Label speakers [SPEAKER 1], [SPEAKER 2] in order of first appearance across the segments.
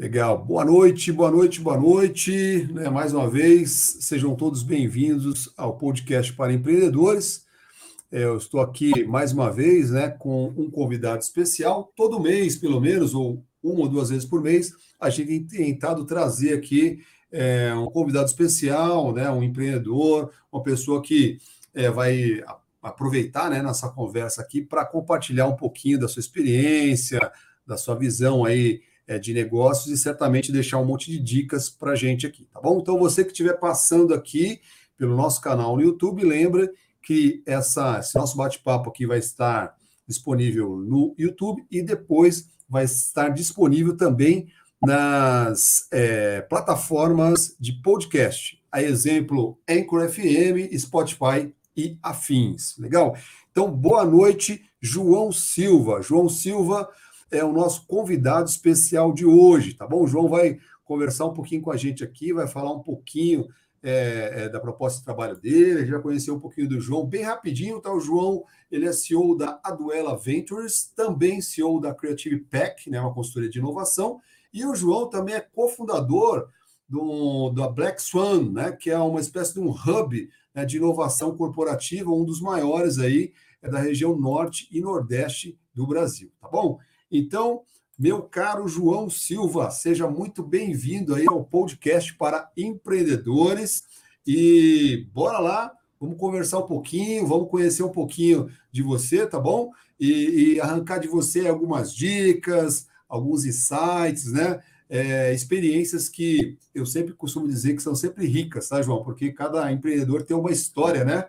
[SPEAKER 1] Legal. Boa noite, boa noite, boa noite. Né, mais uma vez, sejam todos bem-vindos ao podcast para empreendedores. É, eu estou aqui mais uma vez né, com um convidado especial. Todo mês, pelo menos, ou uma ou duas vezes por mês, a gente tem tentado trazer aqui é, um convidado especial, né, um empreendedor, uma pessoa que é, vai aproveitar né, nossa conversa aqui para compartilhar um pouquinho da sua experiência, da sua visão aí é, de negócios e certamente deixar um monte de dicas para a gente aqui, tá bom? Então, você que estiver passando aqui pelo nosso canal no YouTube, lembra que essa, esse nosso bate-papo aqui vai estar disponível no YouTube e depois vai estar disponível também nas é, plataformas de podcast, a exemplo Anchor FM, Spotify e afins. Legal? Então, boa noite, João Silva. João Silva é o nosso convidado especial de hoje, tá bom? O João vai conversar um pouquinho com a gente aqui, vai falar um pouquinho é, é, da proposta de trabalho dele, vai conhecer um pouquinho do João bem rapidinho, tá? O João, ele é CEO da Aduela Ventures, também CEO da Creative Pack, né, uma consultoria de inovação, e o João também é cofundador do, da Black Swan, né, que é uma espécie de um hub né, de inovação corporativa, um dos maiores aí é da região norte e nordeste do Brasil, tá bom? Então, meu caro João Silva, seja muito bem-vindo aí ao podcast para empreendedores e bora lá, vamos conversar um pouquinho, vamos conhecer um pouquinho de você, tá bom? E, e arrancar de você algumas dicas, alguns insights, né? É, experiências que eu sempre costumo dizer que são sempre ricas, tá, João? Porque cada empreendedor tem uma história, né?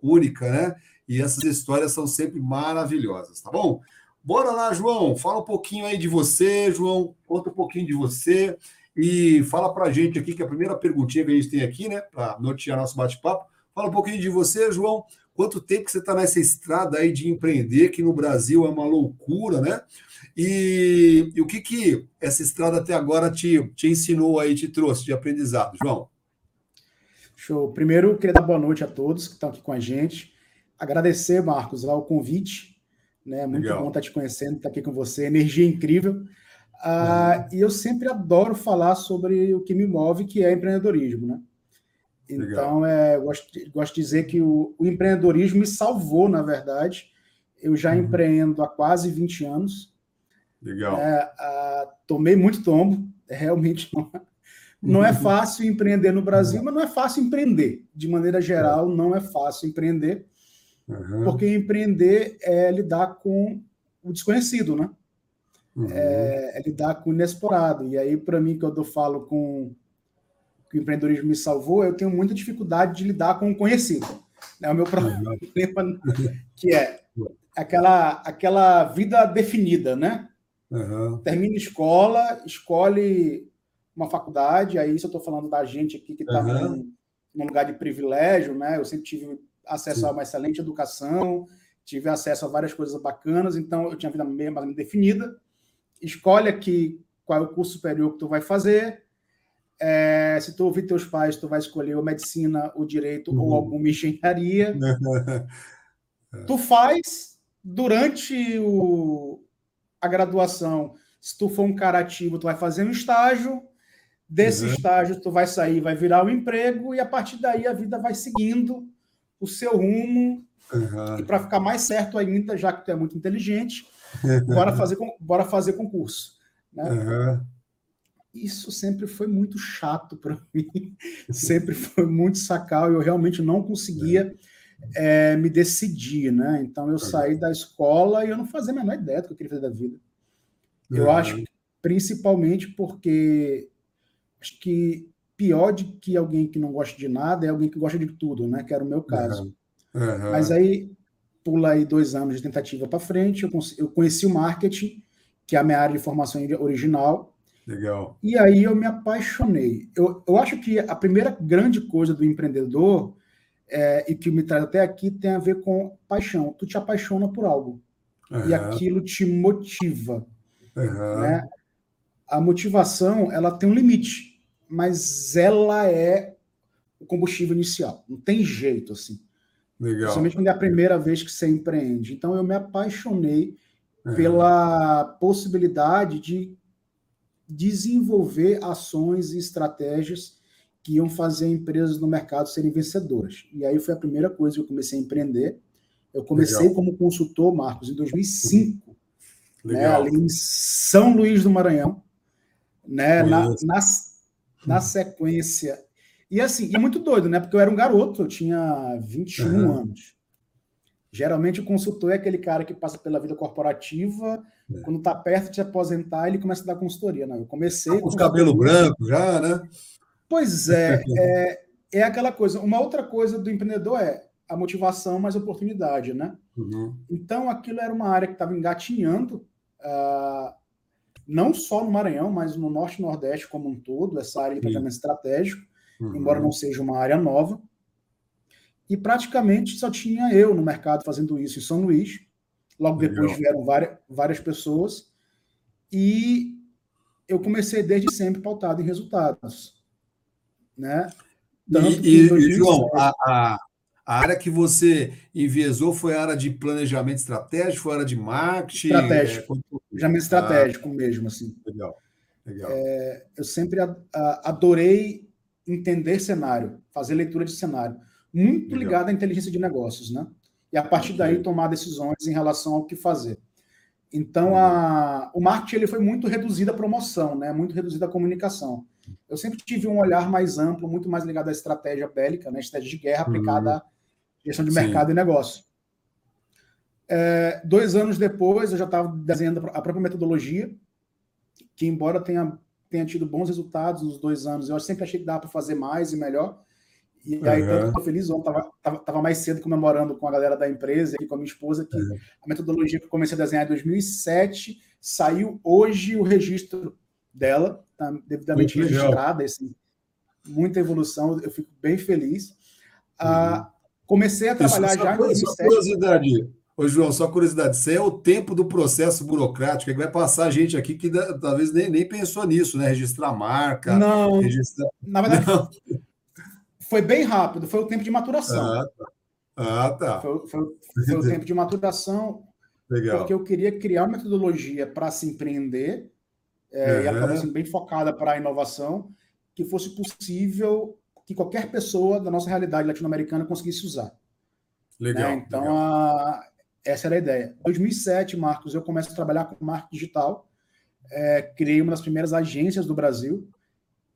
[SPEAKER 1] Única, né? E essas histórias são sempre maravilhosas, tá bom? Bora lá, João. Fala um pouquinho aí de você, João. Conta um pouquinho de você e fala para a gente aqui, que é a primeira perguntinha que a gente tem aqui, né, para nortear nosso bate-papo. Fala um pouquinho de você, João. Quanto tempo que você está nessa estrada aí de empreender, que no Brasil é uma loucura, né? E, e, o que que essa estrada até agora te, te ensinou aí, te trouxe de aprendizado, João?
[SPEAKER 2] Show. Primeiro, queria dar boa noite a todos que estão aqui com a gente. Agradecer, Marcos, lá o convite né? Muito Legal. bom estar te conhecendo, estar aqui com você, energia incrível. Ah, uhum. E eu sempre adoro falar sobre o que me move, que é empreendedorismo, né? Então, é, gosto, gosto de dizer que o, o, empreendedorismo me salvou, na verdade. Eu já uhum. empreendo há quase 20 anos. Legal. É, ah, tomei muito tombo, realmente não, não é fácil empreender no Brasil, uhum. mas não é fácil empreender. De maneira geral, não é fácil empreender. Uhum. Porque empreender é lidar com o desconhecido, né? Uhum. É, é, lidar com o inexplorado. E aí, para mim, quando eu falo com que o empreendedorismo me salvou, eu tenho muita dificuldade de lidar com o conhecido. É o meu problema, uhum. que é aquela, aquela vida definida, né? Uhum. Termina escola, escolhe uma faculdade, aí se eu estou falando da gente aqui que está uhum. num, num, lugar de privilégio, né? Eu sempre tive acesso Sim. a uma excelente educação, tive acesso a várias coisas bacanas, então eu tinha a vida meio mais definida. Escolhe aqui qual é o curso superior que tu vai fazer. É, se tu ouvir teus pais, tu vai escolher ou medicina, o direito uhum. ou alguma engenharia. tu faz durante o, a graduação. Se tu for um cara ativo, tu vai fazer um estágio. Desse uhum. estágio, tu vai sair, vai virar um emprego, e a partir daí a vida vai seguindo o seu rumo. Uhum. E para ficar mais certo ainda, já que tu é muito inteligente, bora fazer, bora fazer concurso. Né? Uhum. Isso sempre foi muito chato para mim, sempre foi muito sacal, eu realmente não conseguia é. É, me decidir, né? Então eu saí da escola e eu não fazia a menor ideia do que eu queria fazer da vida. Eu acho, principalmente porque acho que pior de que alguém que não gosta de nada é alguém que gosta de tudo, né? Que era o meu caso. Uhum. Uhum. Mas aí pula aí dois anos de tentativa para frente, eu, eu conheci o marketing, que é a minha área de formação original. Legal. E aí eu me apaixonei. Eu, eu acho que a primeira grande coisa do empreendedor é, e que me traz até aqui tem a ver com paixão. Tu te apaixona por algo uhum. e aquilo te motiva. Né? A motivação ela tem um limite mas ela é o combustível inicial. Não tem jeito, assim. Legal. Principalmente quando é a primeira vez que você empreende. Então, eu me apaixonei uhum. pela possibilidade de, desenvolver ações e estratégias que iam fazer empresas no mercado serem vencedoras. E aí foi a primeira coisa que eu comecei a empreender. Eu comecei Legal. como consultor, Marcos, em 2005, né, ali em São Luís do Maranhão, né, na, na, na, sequência. E assim, é muito doido, né? Porque eu era um garoto, eu tinha 21 uhum. anos. Geralmente o consultor é aquele cara que passa pela vida corporativa, é. quando está perto de se aposentar, ele começa a dar consultoria. Não, eu comecei.
[SPEAKER 1] Com os cabelos brancos já, né?
[SPEAKER 2] Pois é, é, é aquela coisa. Uma outra coisa do empreendedor é a motivação mais oportunidade, né? Uhum. Então aquilo era uma área que estava engatinhando, uh, não só no Maranhão, mas no Norte e Nordeste como um todo, essa área de planejamento estratégico, uhum. embora não seja uma área nova. E praticamente só tinha eu no mercado fazendo isso em São Luís. Logo depois Legal. vieram várias, várias pessoas. E eu comecei desde sempre pautado em resultados. Né?
[SPEAKER 1] Tanto e, e João, a, a, a, área que você enviesou foi a área de planejamento estratégico, foi a área de marketing?
[SPEAKER 2] Estratégico. É, planejamento estratégico ah, mesmo, assim.
[SPEAKER 1] Legal. Legal.
[SPEAKER 2] É, eu sempre adorei entender cenário, fazer leitura de cenário muito Legal. ligada à inteligência de negócios, né? E a partir daí tomar decisões em relação ao que fazer. Então, a, o marketing ele foi muito reduzido à promoção, né? muito reduzido à comunicação. Eu sempre tive um olhar mais amplo, muito mais ligado à estratégia bélica, né? estratégia de guerra aplicada uhum. à gestão de mercado Sim. e negócio. É, dois anos depois, eu já estava desenhando a própria metodologia, que, embora tenha, tenha tido bons resultados nos dois anos, eu sempre achei que dava para fazer mais e melhor. E aí, uhum. estou feliz ontem, tava, tava, tava, mais cedo comemorando com a galera da empresa e com a minha esposa, que uhum. a metodologia que eu comecei a desenhar em 2007 saiu hoje o registro dela, devidamente Muito registrada, assim, muita evolução, eu fico bem feliz. Ah, uhum. comecei a trabalhar Isso, já em 2007. Só
[SPEAKER 1] curiosidade, Ô, João, só curiosidade, isso é o tempo do processo burocrático, é que vai passar gente aqui que talvez nem, nem pensou nisso, né? Registrar marca.
[SPEAKER 2] Não,
[SPEAKER 1] registrar...
[SPEAKER 2] na verdade, não foi bem rápido, foi o tempo de maturação.
[SPEAKER 1] Ah, tá. Ah, tá.
[SPEAKER 2] Foi, foi, foi o tempo de maturação, Legal. porque eu queria criar uma metodologia para se empreender, é, uhum. e ela estava sendo bem focada para a inovação, que fosse possível que qualquer pessoa da nossa realidade latino-americana conseguisse usar.
[SPEAKER 1] Legal.
[SPEAKER 2] Né? Então,
[SPEAKER 1] legal.
[SPEAKER 2] A, essa era a ideia. Em 2007, Marcos, eu começo a trabalhar com marketing digital, é, criei uma das primeiras agências do Brasil,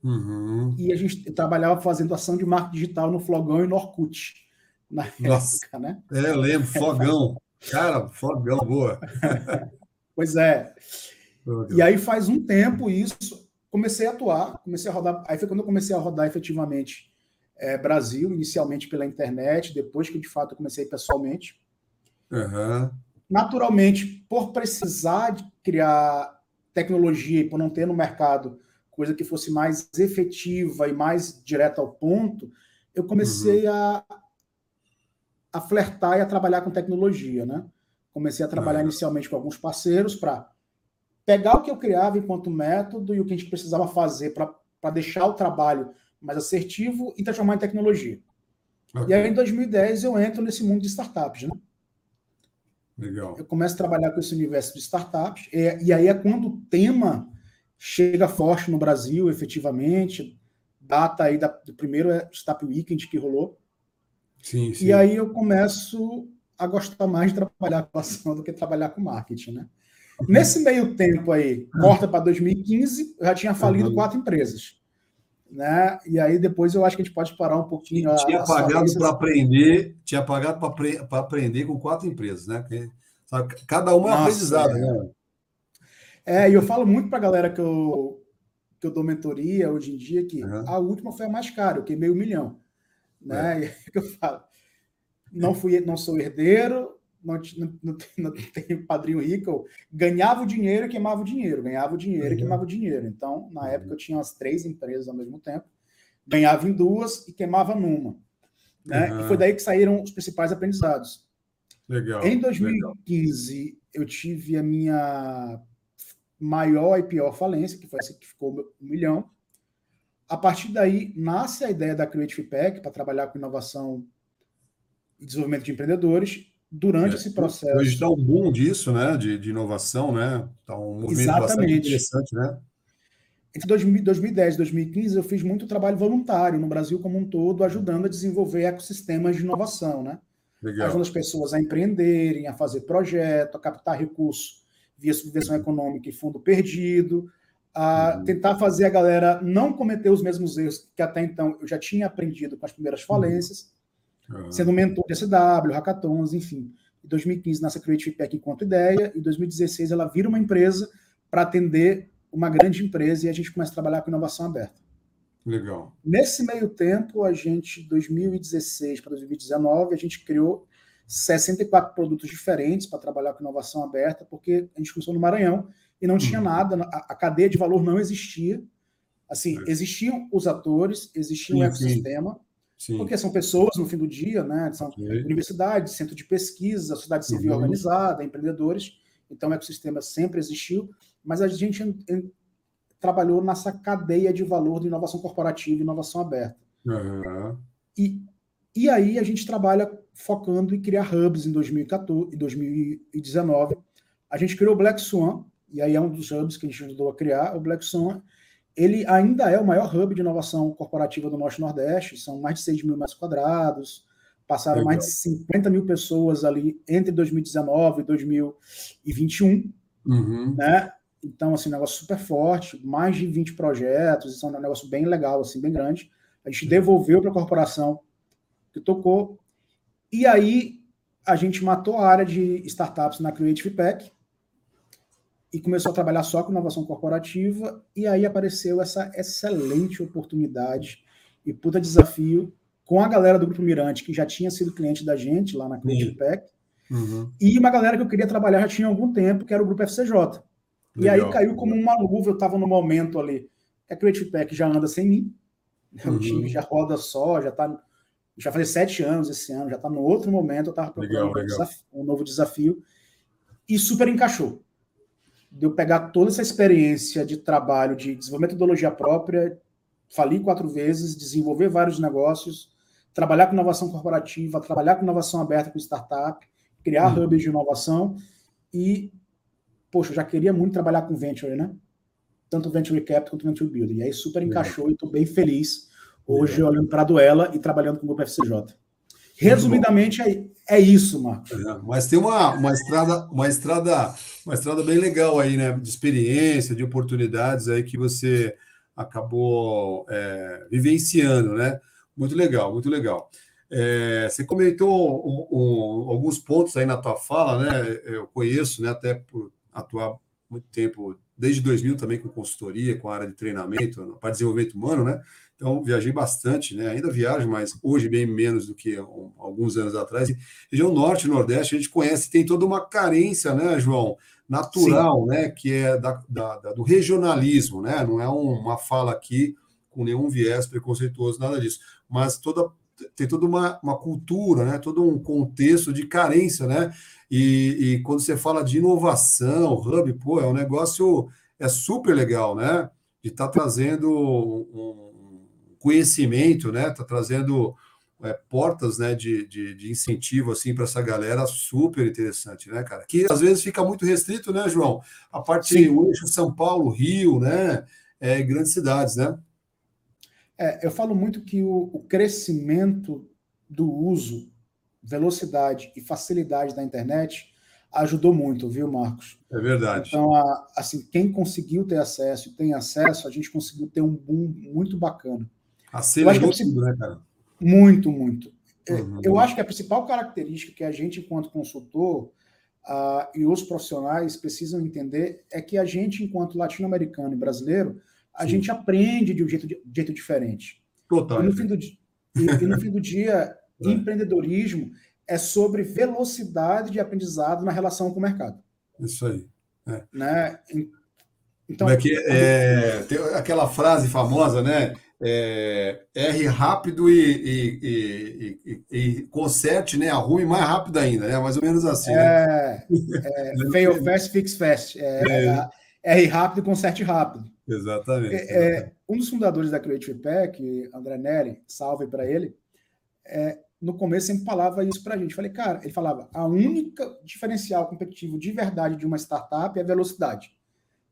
[SPEAKER 1] Uhum.
[SPEAKER 2] E a gente trabalhava fazendo ação de marketing digital no Flogão e no Orkut.
[SPEAKER 1] Na Nossa. época, né? É, eu lembro, Flogão. Cara, Flogão, boa.
[SPEAKER 2] pois é. E aí faz um tempo isso, comecei a atuar, comecei a rodar. Aí foi quando eu comecei a rodar efetivamente é, Brasil, inicialmente pela internet, depois que de fato eu comecei pessoalmente.
[SPEAKER 1] Uhum.
[SPEAKER 2] Naturalmente, por precisar de criar tecnologia e por não ter no mercado coisa que fosse mais efetiva e mais direta ao ponto, eu comecei uhum. a, a flertar e a trabalhar com tecnologia, né? Comecei a trabalhar uhum. inicialmente com alguns parceiros para pegar o que eu criava enquanto método e o que a gente precisava fazer para deixar o trabalho mais assertivo e transformar em tecnologia. Okay. E aí, em 2010, eu entro nesse mundo de startups, né?
[SPEAKER 1] Legal.
[SPEAKER 2] Eu começo a trabalhar com esse universo de startups, e, e aí é quando o tema chega forte no Brasil, efetivamente. Data aí da, do primeiro Startup Weekend que rolou.
[SPEAKER 1] Sim, sim.
[SPEAKER 2] E aí eu começo a gostar mais de trabalhar com ação do que trabalhar com marketing, né? Nesse meio tempo aí, corta para 2015, eu já tinha falido uhum. quatro empresas. Né? E aí depois eu acho que a gente pode parar um pouquinho.
[SPEAKER 1] Tinha a, pagado para aprender, tinha pagado para aprender com quatro empresas, né? Porque, sabe, cada uma é aprendizado, é. né?
[SPEAKER 2] É, e eu falo muito para a galera que eu, que eu dou mentoria hoje em dia que uhum. a última foi a mais cara, eu queimei um milhão. Né? É. E eu falo, não, fui, não sou herdeiro, não, não, não, tenho padrinho rico, ganhava o dinheiro e queimava o dinheiro, ganhava o dinheiro uhum. e queimava o dinheiro. Então, na uhum. época, eu tinha umas três empresas ao mesmo tempo, ganhava em duas e queimava numa. Né? Uhum. E foi daí que saíram os principais aprendizados.
[SPEAKER 1] Legal.
[SPEAKER 2] Em 2015, legal. eu tive a minha maior e pior falência, que foi essa que ficou um milhão. A partir daí, nasce a ideia da Creative Pack para trabalhar com inovação e desenvolvimento de empreendedores. Durante é, esse processo.
[SPEAKER 1] Hoje está um boom disso, né? De, de inovação, né? Está um movimento
[SPEAKER 2] Exatamente.
[SPEAKER 1] bastante interessante, né?
[SPEAKER 2] entre 2010 e 2015, eu fiz muito trabalho voluntário no Brasil como um todo, ajudando a desenvolver ecossistemas de inovação, né? Legal. Ajudando as pessoas a empreenderem, a fazer projeto, a captar recursos via subvenção econômica e fundo perdido, a uhum. tentar fazer a galera não cometer os mesmos erros que até então eu já tinha aprendido com as primeiras uhum. falências, uhum. Sendo mentor de SW, hackathons, enfim. Em 2015 nasce a Creative Pack enquanto ideia, em 2016 ela vira uma empresa para atender uma grande empresa e a gente começa a trabalhar com inovação aberta.
[SPEAKER 1] Legal.
[SPEAKER 2] Nesse meio tempo, a gente, 2016 para 2019, a gente criou 64 produtos diferentes para trabalhar com inovação aberta, porque a gente começou no Maranhão e não tinha uhum. nada, a, a, cadeia de valor não existia. Assim, é. existiam os atores, existia o um ecossistema, sim. Porque são pessoas no fim do dia, né? São universidades, centro de pesquisa, sociedade civil uhum. organizada, empreendedores. Então, o ecossistema sempre existiu, mas a gente trabalhou nessa cadeia de valor de inovação corporativa e inovação aberta. Uhum. E, e aí a gente trabalha focando em criar hubs em 2014 e 2019. A gente criou o Black Swan, e aí é um dos hubs que a gente ajudou a criar. O Black Swan, ele ainda é o maior hub de inovação corporativa do Norte Nordeste, são mais de 6 mil metros quadrados, passaram Legal. mais de 50 mil pessoas ali entre 2019 e 2021, uhum. né? Então, assim, um negócio super forte, mais de 20 projetos, isso é um negócio bem legal, assim, bem grande. A gente devolveu para a corporação que tocou. E aí, a gente matou a área de startups na Creative Pack e começou a trabalhar só com inovação corporativa. E aí apareceu essa excelente oportunidade e puta desafio com a galera do Grupo Mirante, que já tinha sido cliente da gente lá na Creative Pack. Uhum. E uma galera que eu queria trabalhar já tinha algum tempo, que era o Grupo FCJ. E aí caiu como uma luva, eu estava no momento ali. A Creative Pack já anda sem mim, né? uhum. o time já roda só, já está. Já faz sete anos esse ano, já está no outro momento, eu estava procurando legal, um, desafio, um novo desafio. E super encaixou. De eu pegar toda essa experiência de trabalho, de desenvolver metodologia própria, falir quatro vezes, desenvolver vários negócios, trabalhar com inovação corporativa, trabalhar com inovação aberta com startup, criar uhum. hubs de inovação e poxa, eu já queria muito trabalhar com venture, né? Tanto venture capital quanto venture building. E aí super encaixou e estou bem feliz hoje olhando para a Duela e trabalhando com o grupo FCJ. Resumidamente é, é isso, Marcos. É,
[SPEAKER 1] mas tem uma, uma estrada, uma estrada, uma estrada bem legal aí, né? De experiência, de oportunidades aí que você acabou é, vivenciando, né? Muito legal, muito legal. É, você comentou um, um, alguns pontos aí na tua fala, né? Eu conheço, né? Até por atuar muito tempo, desde 2000 também com consultoria, com a área de treinamento, para desenvolvimento humano, né? Então, viajei bastante, né? Ainda viajo, mas hoje bem menos do que um, alguns anos atrás. E região norte e nordeste, a gente conhece, tem toda uma carência, né, João? Natural, Sim. né? Que é da, da, da, do regionalismo, né? Não é um, uma fala aqui com nenhum viés preconceituoso, nada disso. Mas toda tem toda uma, uma cultura, né? todo um contexto de carência, né? E, e, quando você fala de inovação, hub, pô, é um negócio é super legal, né? De estar tá trazendo um conhecimento, né? Tá trazendo é, portas, né? De, de, de incentivo assim para essa galera super interessante, né, cara? Que às vezes fica muito restrito, né, João? A parte Sim. o eixo São Paulo, Rio, né? É, grandes cidades, né?
[SPEAKER 2] É, eu falo muito que o, o crescimento do uso, velocidade e facilidade da internet ajudou muito, viu, Marcos?
[SPEAKER 1] É verdade.
[SPEAKER 2] Então, a, assim, quem conseguiu ter acesso e tem acesso, a gente conseguiu ter um boom muito bacana.
[SPEAKER 1] Acelerou tudo, né, cara?
[SPEAKER 2] Muito, muito. É, uhum. Eu acho que a principal característica que a gente, enquanto consultor, uh, e os profissionais precisam entender é que a gente, enquanto latino-americano e brasileiro, a Sim. gente aprende de um jeito, de, jeito diferente.
[SPEAKER 1] Total.
[SPEAKER 2] E no fim do, e, e no fim do dia, é. empreendedorismo é sobre velocidade de aprendizado na relação com o mercado.
[SPEAKER 1] Isso aí.
[SPEAKER 2] É. Né?
[SPEAKER 1] Então, é que, é, tem aquela frase famosa, né? É, R rápido e, e, e, e, conserte, né? Arrume mais rápido ainda, né? Mais ou menos assim.
[SPEAKER 2] É, né? é fail fast, fix fast. É, é. R rápido e conserte rápido.
[SPEAKER 1] Exatamente.
[SPEAKER 2] É, é, um dos fundadores da Creative Pack, André Neri, salve para ele, é, no começo sempre falava isso para a gente. Falei, cara, ele falava, a única diferencial competitivo de verdade de uma startup é a velocidade.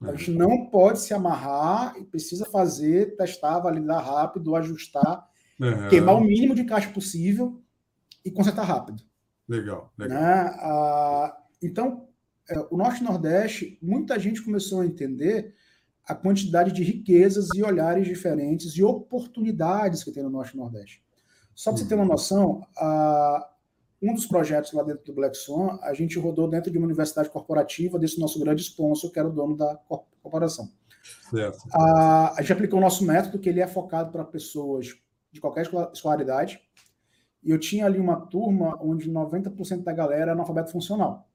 [SPEAKER 2] A gente não pode se amarrar e precisa fazer, testar, validar rápido, ajustar, uhum. queimar o mínimo de caixa possível e consertar rápido.
[SPEAKER 1] Legal, legal.
[SPEAKER 2] Né? Ah, então, é, o Norte e Nordeste, muita gente começou a entender a quantidade de riquezas e olhares diferentes e oportunidades que tem no Norte e Nordeste. Só para você ter uma uhum. noção, a, um dos projetos lá dentro do Black Swan, a gente rodou dentro de uma universidade corporativa desse nosso grande sponsor, que era o dono da corporação. Certo. A, a gente aplicou o nosso método, que ele é focado para pessoas de qualquer escolaridade, e eu tinha ali uma turma onde 90% da galera era analfabeto funcional.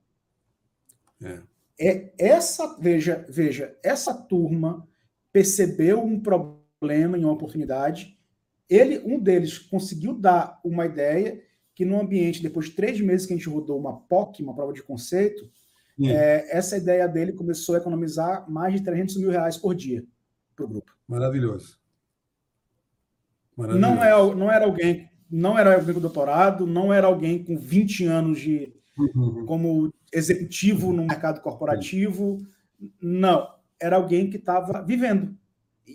[SPEAKER 2] É. é essa, veja, veja, essa turma percebeu um problema em uma oportunidade. Ele, um deles, conseguiu dar uma ideia que no ambiente, depois de três meses que a gente rodou uma POC, uma prova de conceito, é, essa ideia dele começou a economizar mais de 300 mil reais por dia para o grupo.
[SPEAKER 1] Maravilhoso.
[SPEAKER 2] Maravilhoso. Não, é, não era alguém, não era alguém com doutorado, não era alguém com 20 anos de uhum. como executivo no mercado corporativo. Não, era alguém que estava vivendo.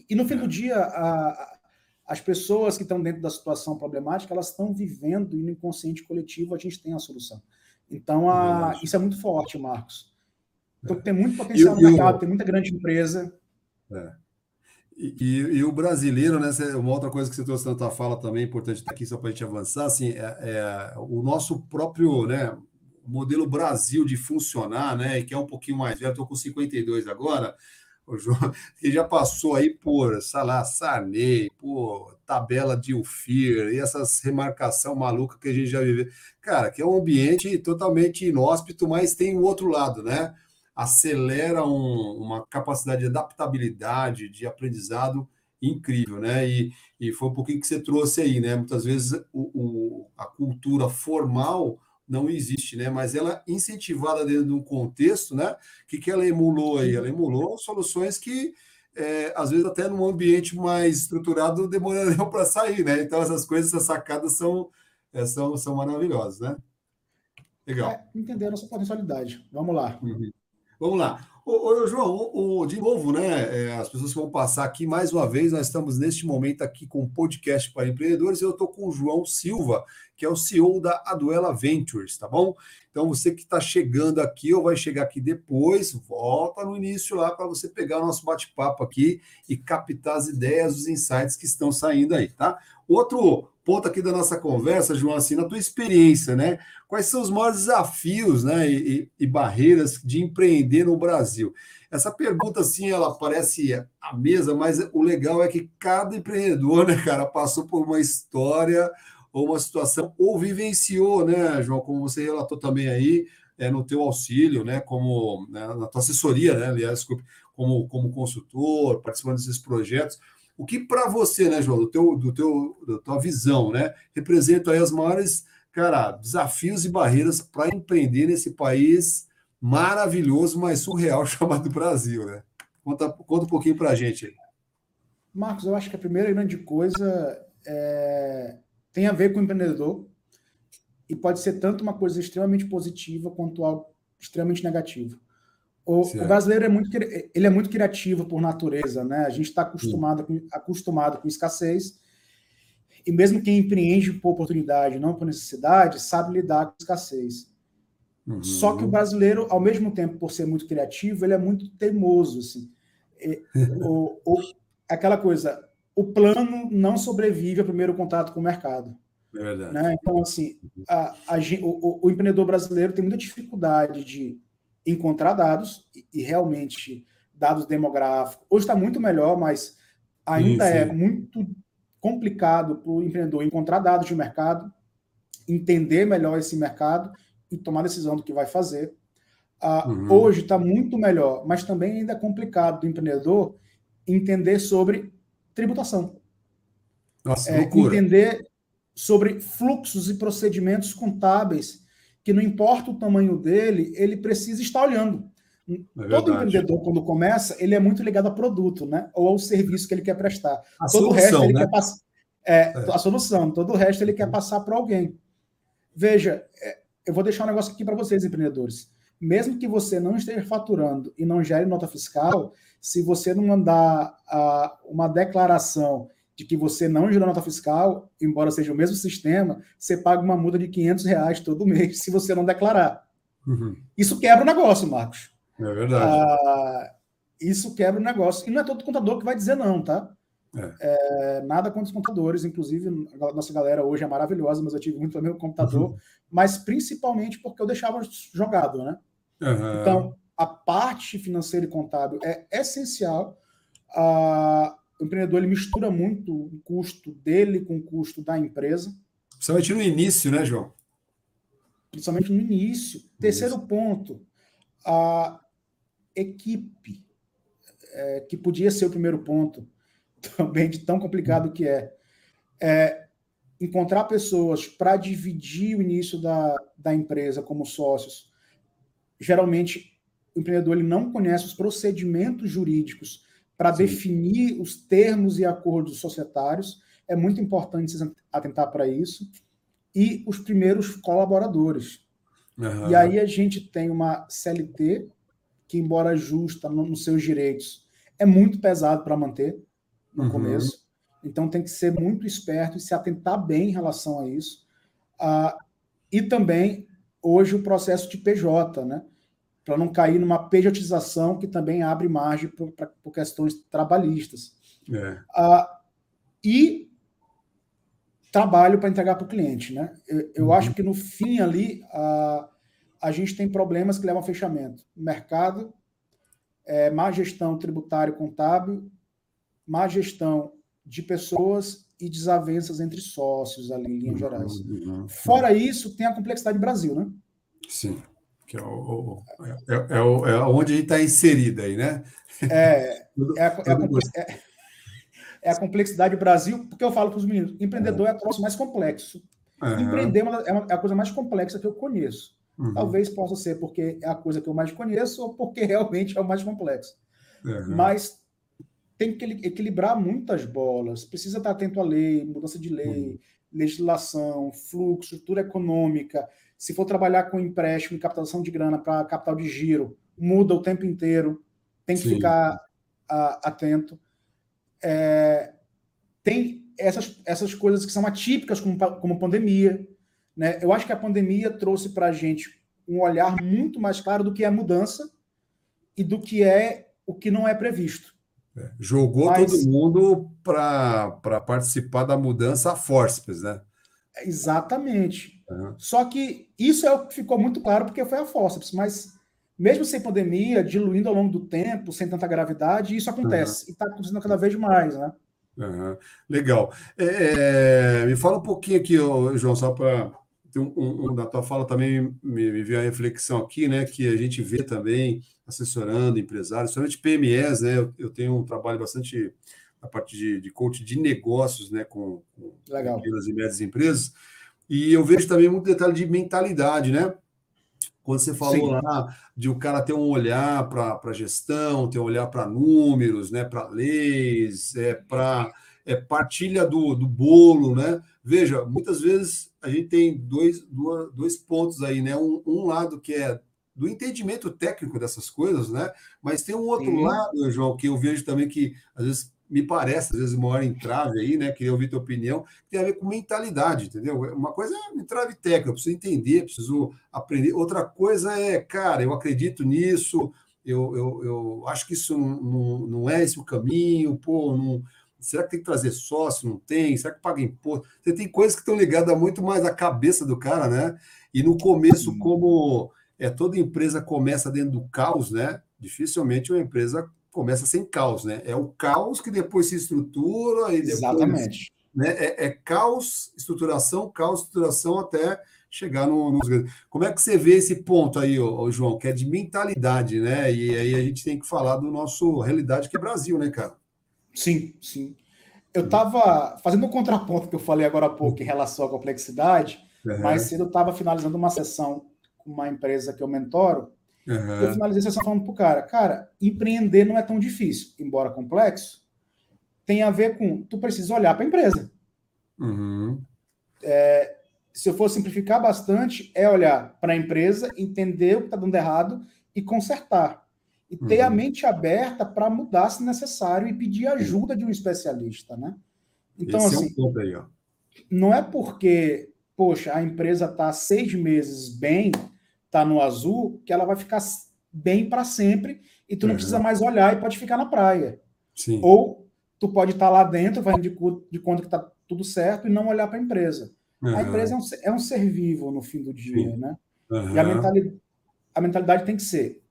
[SPEAKER 2] E, no fim do é. dia, a, as pessoas que estão dentro da situação problemática, elas estão vivendo e no inconsciente coletivo a gente tem a solução. Então, a, isso é muito forte, Marcos. Então, tem muito potencial e, no mercado, tem muita grande empresa.
[SPEAKER 1] É. E, e, e, o brasileiro, né? Uma outra coisa que você trouxe na tua fala também, importante estar aqui só para a gente avançar, assim, é, é, o nosso próprio, né? Modelo Brasil de funcionar, né? Que é um pouquinho mais velho, estou com 52 agora, o João, que já passou aí por, sei lá, Sarney, por tabela de UFIR e essas remarcação maluca que a gente já viveu. Cara, que é um ambiente totalmente inóspito, mas tem o outro lado, né? Acelera um, uma capacidade de adaptabilidade, de aprendizado incrível, né? E, e foi um pouquinho que você trouxe aí, né? Muitas vezes o, o a cultura formal não existe, né? Mas ela incentivada dentro de um contexto, né? O que, que ela emulou aí? Ela emulou soluções que é, às vezes até num ambiente mais estruturado demorariam para sair, né? Então essas coisas, essas sacadas são, é, são, são maravilhosas, né?
[SPEAKER 2] Legal. É, entender a nossa potencialidade. Vamos lá.
[SPEAKER 1] Uhum. Vamos lá. Ô, ô João, ô, de novo, né? É, as pessoas que vão passar aqui mais uma vez, nós estamos neste momento aqui com um podcast para empreendedores. Eu estou com o João Silva, que é o CEO da Aduela Ventures, tá bom? Então, você que está chegando aqui ou vai chegar aqui depois, volta no início lá para você pegar o nosso bate-papo aqui e captar as ideias, os insights que estão saindo aí, tá? Outro ponto aqui da nossa conversa, João, assim, na tua experiência, né? Quais são os maiores desafios né, e, e, barreiras de empreender no Brasil? Essa pergunta, assim, ela parece a mesa, mas o legal é que cada empreendedor, né, cara, passou por uma história ou uma situação, ou vivenciou, né, João, como você relatou também aí, é, no teu auxílio, né, como né, na tua assessoria, né, aliás, desculpe, como, como consultor, participando desses projetos. O que para você, né, João, do teu, do teu, da tua visão, né, representa aí as maiores, cara, desafios e barreiras para empreender nesse país maravilhoso, mas surreal chamado Brasil, né? Conta, conta um pouquinho para a gente aí.
[SPEAKER 2] Marcos, eu acho que a primeira grande coisa é... tem a ver com o empreendedor e pode ser tanto uma coisa extremamente positiva quanto algo extremamente negativo. O, o, brasileiro é muito, ele é muito criativo por natureza, né? A gente está acostumado, com, acostumado com escassez, e mesmo quem empreende por oportunidade, não por necessidade, sabe lidar com escassez. Uhum. Só que o brasileiro, ao mesmo tempo, por ser muito criativo, ele é muito teimoso. Assim. E, o, o, aquela coisa, o plano não sobrevive ao primeiro contato com o mercado. É verdade. Né? Então, assim, a, a, o, o empreendedor brasileiro tem muita dificuldade de encontrar dados e, realmente dados demográficos. Hoje está muito melhor, mas ainda sim, sim. é muito complicado para o empreendedor encontrar dados de mercado, entender melhor esse mercado e tomar decisão do que vai fazer. Uh, uhum. Hoje está muito melhor, mas também ainda é complicado do empreendedor entender sobre tributação. Nossa, é, entender sobre fluxos e procedimentos contábeis que não importa o tamanho dele, ele precisa estar olhando. É todo empreendedor, quando começa, ele é muito ligado a produto, né? Ou ao serviço que ele quer prestar. A todo solução, resto ele né? quer passar. É, é, A solução, todo o resto ele quer passar para alguém. Veja, é, eu vou deixar um negócio aqui para vocês, empreendedores. mesmo que você não esteja faturando e não gere nota fiscal, se você não mandar uh, uma declaração de que você não gerou nota fiscal, embora seja o mesmo sistema, você paga uma multa de 500 reais todo mês se você não declarar. Uhum. Isso quebra o negócio, Marcos.
[SPEAKER 1] É verdade. Uh,
[SPEAKER 2] isso quebra o negócio. E não é todo contador que vai dizer não, tá? É. É, nada contra os contadores, inclusive a nossa galera hoje é maravilhosa, mas eu tive muito também o computador, uhum. mas principalmente porque eu deixava jogado, né? Uhum. Então, a parte financeira e contábil é essencial. Uh, o empreendedor ele mistura muito o custo dele com o custo da empresa.
[SPEAKER 1] Principalmente no início, né, João?
[SPEAKER 2] Principalmente no início. Terceiro ponto, a equipe, é, que podia ser o primeiro ponto, também de tão complicado que é, é encontrar pessoas para dividir o início da, da empresa como sócios. Geralmente, o empreendedor ele não conhece os procedimentos jurídicos para definir os termos e acordos societários. É muito importante se atentar para isso. E os primeiros colaboradores. Uhum. E aí a gente tem uma CLT, que, embora justa nos seus direitos, é muito pesado para manter no uhum. começo. Então tem que ser muito esperto e se atentar bem em relação a isso. Ah, e também, hoje, o processo de PJ, né? Para não cair numa pejotização que também abre margem por questões trabalhistas. É. Ah, e trabalho para entregar para o cliente. Né? Eu, eu uhum. acho que no fim ali a, a gente tem problemas que levam a fechamento. Mercado, é, má gestão tributária e contábil, má gestão de pessoas e desavenças entre sócios ali, em linhas uhum, gerais. Uhum. Fora isso, tem a complexidade do Brasil, né?
[SPEAKER 1] Sim que é, o, é, é, é onde a gente está inserido aí, né?
[SPEAKER 2] É, é, a, é, é, é, a, complexidade do Brasil, porque eu falo para os meninos, empreendedor é o troço mais complexo. Uhum. Empreender é, uma, é a coisa mais complexa que eu conheço. Uhum. Talvez possa ser porque é a coisa que eu mais conheço ou porque realmente é o mais complexo. Uhum. Mas tem que equilibrar muitas bolas. Precisa estar atento à lei, mudança de lei, uhum. legislação, fluxo, estrutura econômica, se for trabalhar com empréstimo e captação de grana para capital de giro, muda o tempo inteiro, tem que Sim. ficar uh, atento. É, tem essas, essas coisas que são atípicas, como, como pandemia. Né? Eu acho que a pandemia trouxe para a gente um olhar muito mais claro do que é a mudança e do que é o que não é previsto.
[SPEAKER 1] É, jogou Mas, todo mundo para participar da mudança a forceps, né?
[SPEAKER 2] Exatamente. Uhum. Só que isso é o que ficou muito claro porque foi a forceps, mas mesmo sem pandemia, diluindo ao longo do tempo, sem tanta gravidade, isso acontece. Uhum. E está acontecendo cada vez mais, né?
[SPEAKER 1] Uhum. Legal. É, é, me fala um pouquinho aqui, João, só para. Um, um, um, da tua fala também me, me veio a reflexão aqui, né? Que a gente vê também assessorando empresários, somente PMEs, né? Eu, eu tenho um trabalho bastante a parte de, de coach de negócios, né? Com, com pequenas e médias empresas. E eu vejo também muito detalhe de mentalidade, né? Quando você falou Sim. lá de o cara ter um olhar para a gestão, ter um olhar para números, né, para leis, é, para é, partilha do, do bolo, né? Veja, muitas vezes a gente tem dois, dois, dois pontos aí, né? Um, um lado que é do entendimento técnico dessas coisas, né? Mas tem um outro Sim. lado, João, que eu vejo também que às vezes me parece, às vezes, uma hora entrave aí, né? Queria ouvir tua opinião, tem a ver com mentalidade, entendeu? Uma coisa é entrave técnica, eu preciso entender, preciso aprender. Outra coisa é, cara, eu acredito nisso, eu, eu, eu acho que isso não, não, não é esse o caminho, pô, não, será que tem que trazer sócio? Não tem? Será que paga imposto? Você tem coisas que estão ligadas muito mais à cabeça do cara, né? E no começo, como é, toda empresa começa dentro do caos, né? Dificilmente uma empresa começa sem caos, né? É o caos que depois se estrutura e depois,
[SPEAKER 2] Exatamente.
[SPEAKER 1] Né? É, é caos, estruturação, caos, estruturação até chegar no, nos Como é que você vê esse ponto aí, ô, ô, João, que é de mentalidade, né? E aí a gente tem que falar do nosso realidade que é Brasil, né, cara?
[SPEAKER 2] Sim, sim. Eu estava fazendo um contraponto que eu falei agora há pouco em relação à complexidade, uhum. mais cedo eu estava finalizando uma sessão com uma empresa que eu mentoro, Uhum. Eu finalizei a sessão falando pro cara, cara, empreender não é tão difícil, embora complexo, tem a ver com tu precisa olhar para a empresa. Uhum. É, se eu for simplificar bastante, é olhar para a empresa, entender o que está dando errado e consertar. E ter uhum. a mente aberta para mudar se necessário e pedir ajuda de um especialista, né?
[SPEAKER 1] Então, Esse assim, é um assim, aí, ó.
[SPEAKER 2] não é porque, poxa, a empresa está seis meses bem, está no azul, que ela vai ficar bem para sempre e tu não uhum. precisa mais olhar e pode ficar na praia.
[SPEAKER 1] Sim.
[SPEAKER 2] Ou tu pode estar tá lá dentro, vai de, de conta que está tudo certo e não olhar para a empresa. Uhum. A empresa é um, é um ser vivo no fim do dia, Sim. né? Uhum. E a mentalidade, a mentalidade tem que ser,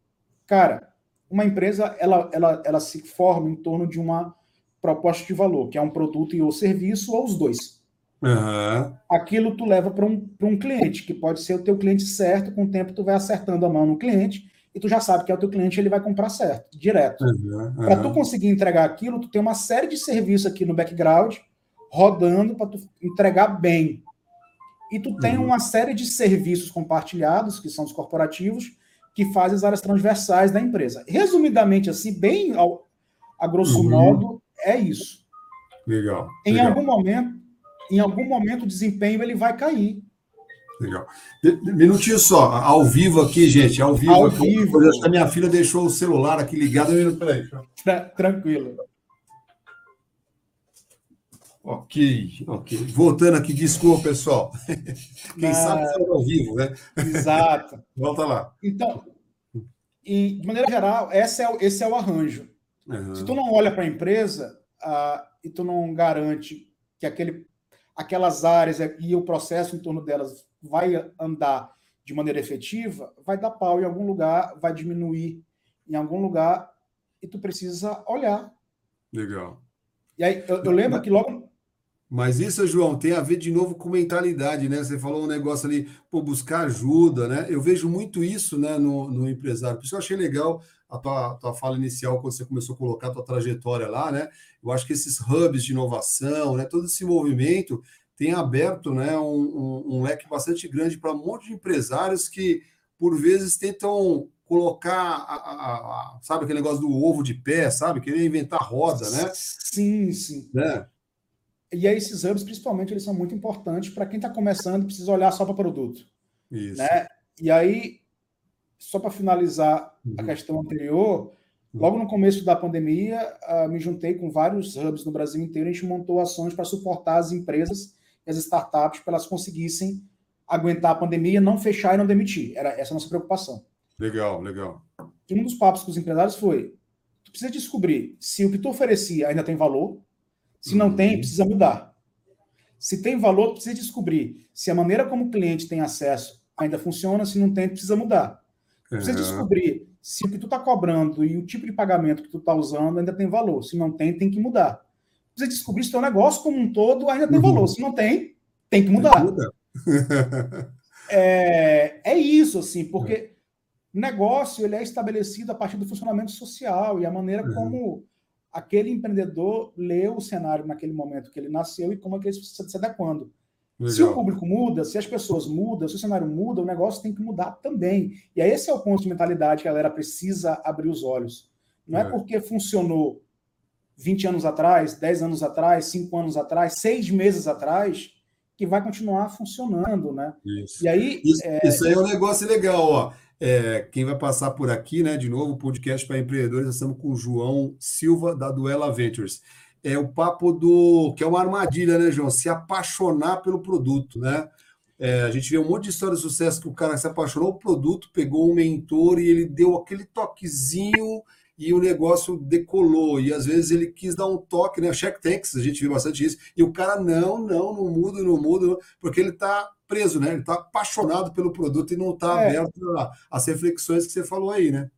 [SPEAKER 2] cara, uma empresa ela, ela, ela se forma em torno de uma proposta de valor, que é um produto e ou serviço, ou os dois.
[SPEAKER 1] Uhum.
[SPEAKER 2] Aquilo tu leva para um, um cliente, que pode ser o teu cliente certo, com o tempo tu vai acertando a mão no cliente, e tu já sabe que é o teu cliente, ele vai comprar certo, direto. Uhum. Para tu conseguir entregar aquilo, tu tem uma série de serviços aqui no background, rodando para tu entregar bem. E tu tem uhum. uma série de serviços compartilhados, que são os corporativos, que fazem as áreas transversais da empresa. Resumidamente, assim, bem ao, a grosso uhum. modo, é isso.
[SPEAKER 1] Legal.
[SPEAKER 2] Em
[SPEAKER 1] legal.
[SPEAKER 2] algum momento, em algum momento o desempenho ele vai cair.
[SPEAKER 1] Legal. Minutinho só, ao vivo aqui, gente, ao vivo.
[SPEAKER 2] Ao aqui, vivo.
[SPEAKER 1] A minha filha deixou o celular aqui ligado. Peraí.
[SPEAKER 2] Tranquilo.
[SPEAKER 1] Ok, ok. Voltando aqui, desculpa, pessoal. Quem ah, sabe é ao vivo, né?
[SPEAKER 2] Exato.
[SPEAKER 1] Volta lá.
[SPEAKER 2] Então, e, de maneira geral, esse é, o, esse é o arranjo. Uhum. Se tu não olha para a empresa uh, e tu não garante que aquele, aquelas áreas e o processo em torno delas vai andar de maneira efetiva, vai dar pau em algum lugar, vai diminuir em algum lugar e tu precisa olhar.
[SPEAKER 1] Legal.
[SPEAKER 2] E aí, eu, eu lembro que logo
[SPEAKER 1] mas isso, João, tem a ver de novo com mentalidade, né? Você falou um negócio ali, pô, buscar ajuda, né? Eu vejo muito isso né, no, no empresário. Por isso eu achei legal a tua, tua fala inicial, quando você começou a colocar a tua trajetória lá, né? Eu acho que esses hubs de inovação, né? Todo esse movimento tem aberto né, um, um, um leque bastante grande para um monte de empresários que, por vezes, tentam colocar, a, a, a, sabe, aquele negócio do ovo de pé, sabe? Querer inventar roda, né?
[SPEAKER 2] Sim, sim.
[SPEAKER 1] Né?
[SPEAKER 2] E aí esses hubs, principalmente, eles são muito importantes para quem está começando precisa olhar só para produto.
[SPEAKER 1] Isso.
[SPEAKER 2] Né? E aí, só para finalizar uhum. a questão anterior, uhum. logo no começo da pandemia, uh, me juntei com vários hubs no Brasil inteiro, a gente montou ações para suportar as empresas e as startups para elas conseguissem aguentar a pandemia, não fechar e não demitir. Era essa a nossa preocupação.
[SPEAKER 1] Legal, legal.
[SPEAKER 2] E um dos papos com os empresários foi: tu precisa descobrir se o que tu oferecia ainda tem valor, se não tem, uhum. precisa mudar. Se tem valor, precisa descobrir se a maneira como o cliente tem acesso ainda funciona, se não tem, precisa mudar. Precisa descobrir se o que tu está cobrando e o tipo de pagamento que tu está usando ainda tem valor. Se não tem, tem que mudar. Precisa descobrir se o teu negócio como um todo ainda tem valor. Se não tem, tem que mudar. é, é isso, assim, porque é. negócio ele é estabelecido a partir do funcionamento social e a maneira uhum. como aquele empreendedor leu o cenário naquele momento que ele nasceu e como é que ele se adequando. Legal. Se o público muda, se as pessoas mudam, se o cenário muda, o negócio tem que mudar também. E aí esse é o ponto de mentalidade que a galera precisa abrir os olhos. Não é, é porque funcionou 20 anos atrás, 10 anos atrás, 5 anos atrás, 6 meses atrás, que vai continuar funcionando, né?
[SPEAKER 1] Isso. E aí, isso, é... isso aí é um negócio legal, ó. É, quem vai passar por aqui, né, de novo, podcast para empreendedores, nós estamos com o João Silva, da Duela Ventures. É o papo do. que é uma armadilha, né, João? Se apaixonar pelo produto, né? É, a gente vê um monte de história de sucesso que o cara se apaixonou pelo produto, pegou um mentor e ele deu aquele toquezinho e o negócio decolou. E às vezes ele quis dar um toque, né? Check tanks, a gente viu bastante isso. E o cara, não, não, não muda, não muda, porque ele está preso, né? Ele está apaixonado pelo produto e não está é. aberto às reflexões que você falou aí, né?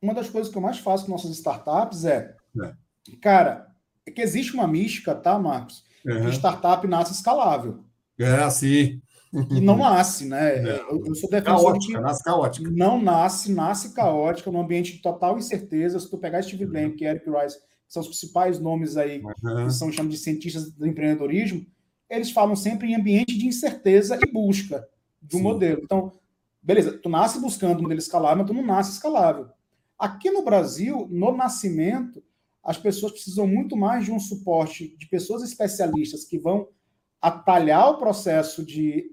[SPEAKER 2] Uma das coisas que eu mais faço com nossas startups é, é. cara, é que existe uma mística, tá, Marcos? Uhum. Startup nasce escalável.
[SPEAKER 1] É, sim.
[SPEAKER 2] E não nasce, né? É. Eu, eu, sou defensor
[SPEAKER 1] caótica, de nasce caótica.
[SPEAKER 2] Não nasce, nasce caótica, num ambiente de total incerteza. Se tu pegar Steve uhum. Blank e Eric Rice, que são os principais nomes aí, uhum. que são chamados de cientistas do empreendedorismo, eles falam sempre em ambiente de incerteza e busca de um Sim. modelo. Então, beleza, tu nasce buscando um modelo escalável, mas tu não nasce escalável. Aqui no Brasil, no nascimento, as pessoas precisam muito mais de um suporte de pessoas especialistas que vão atalhar o processo de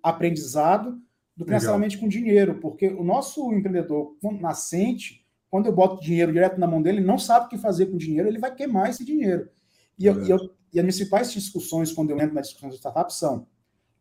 [SPEAKER 2] aprendizado do que Legal. necessariamente com dinheiro, porque o nosso empreendedor nascente, quando eu boto dinheiro direto na mão dele, ele não sabe o que fazer com o dinheiro, ele vai queimar esse dinheiro. E, eu, e, eu, e as principais discussões, quando eu entro na discussão de startup, são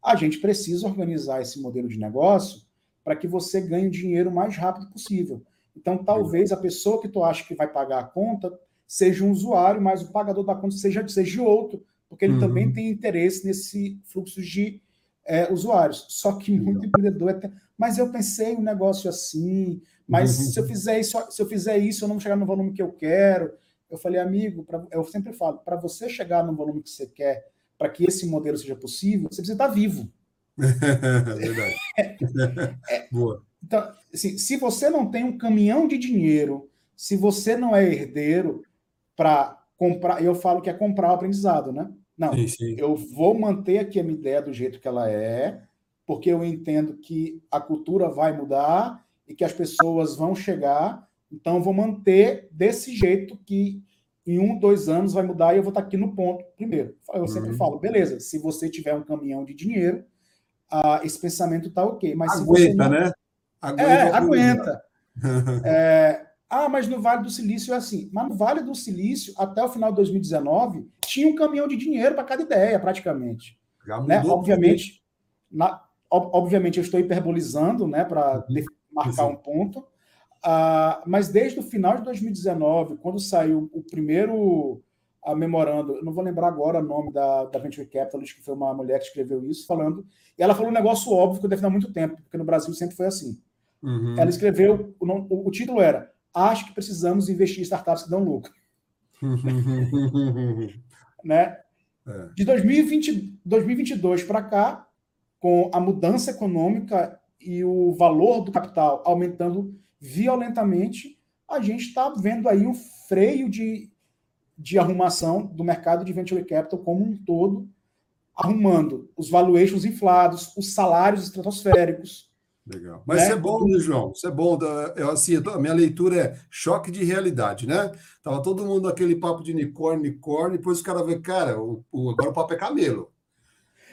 [SPEAKER 2] a gente precisa organizar esse modelo de negócio para que você ganhe dinheiro o mais rápido possível. Então, talvez a pessoa que tu acha que vai pagar a conta seja um usuário, mas o pagador da conta seja, seja outro, porque ele uhum. também tem interesse nesse fluxo de é, usuários. Só que muito empreendedor é. Mas eu pensei um negócio assim, mas uhum. se eu fizer isso, se eu fizer isso, eu não vou chegar no volume que eu quero. Eu falei, amigo, pra, eu sempre falo, para você chegar no volume que você quer, para que esse modelo seja possível, você precisa estar vivo. Verdade. é, é, Boa. Então, assim, se você não tem um caminhão de dinheiro, se você não é herdeiro para comprar, eu falo que é comprar o aprendizado, né? Não, sim, sim. eu vou manter aqui a minha ideia do jeito que ela é, porque eu entendo que a cultura vai mudar e que as pessoas vão chegar, então eu vou manter desse jeito que em um, dois anos vai mudar e eu vou estar aqui no ponto primeiro. Eu sempre uhum. falo, beleza, se você tiver um caminhão de dinheiro, uh, esse pensamento está ok. Mas
[SPEAKER 1] aguenta,
[SPEAKER 2] não...
[SPEAKER 1] né?
[SPEAKER 2] Aguenta. É, aguenta. é, ah, mas no Vale do Silício é assim. Mas no Vale do Silício, até o final de 2019, tinha um caminhão de dinheiro para cada ideia, praticamente. Né? Obviamente, na, obviamente, eu estou hiperbolizando né, para uhum. marcar um ponto. Uh, mas desde o final de 2019, quando saiu o primeiro a memorando, eu não vou lembrar agora o nome da, da Venture Capitalist, que foi uma mulher que escreveu isso, falando, e ela falou um negócio óbvio que eu defendo há muito tempo, porque no Brasil sempre foi assim. Uhum. Ela escreveu, o, o, título era Acho que precisamos investir em startups que dão lucro. né? É. De 2020, 2022 para cá, com a mudança econômica e o valor do capital aumentando violentamente, a gente está vendo aí um freio de de arrumação do mercado de venture capital como um todo, arrumando os valuations inflados, os salários estratosféricos.
[SPEAKER 1] Legal. Mas né? isso é bom, né, João? Isso é bom. Eu, assim, a minha leitura é choque de realidade, né? Tava todo mundo aquele papo de unicórnio, unicórnio, depois os caras vê, cara, o, o, agora o papo é camelo.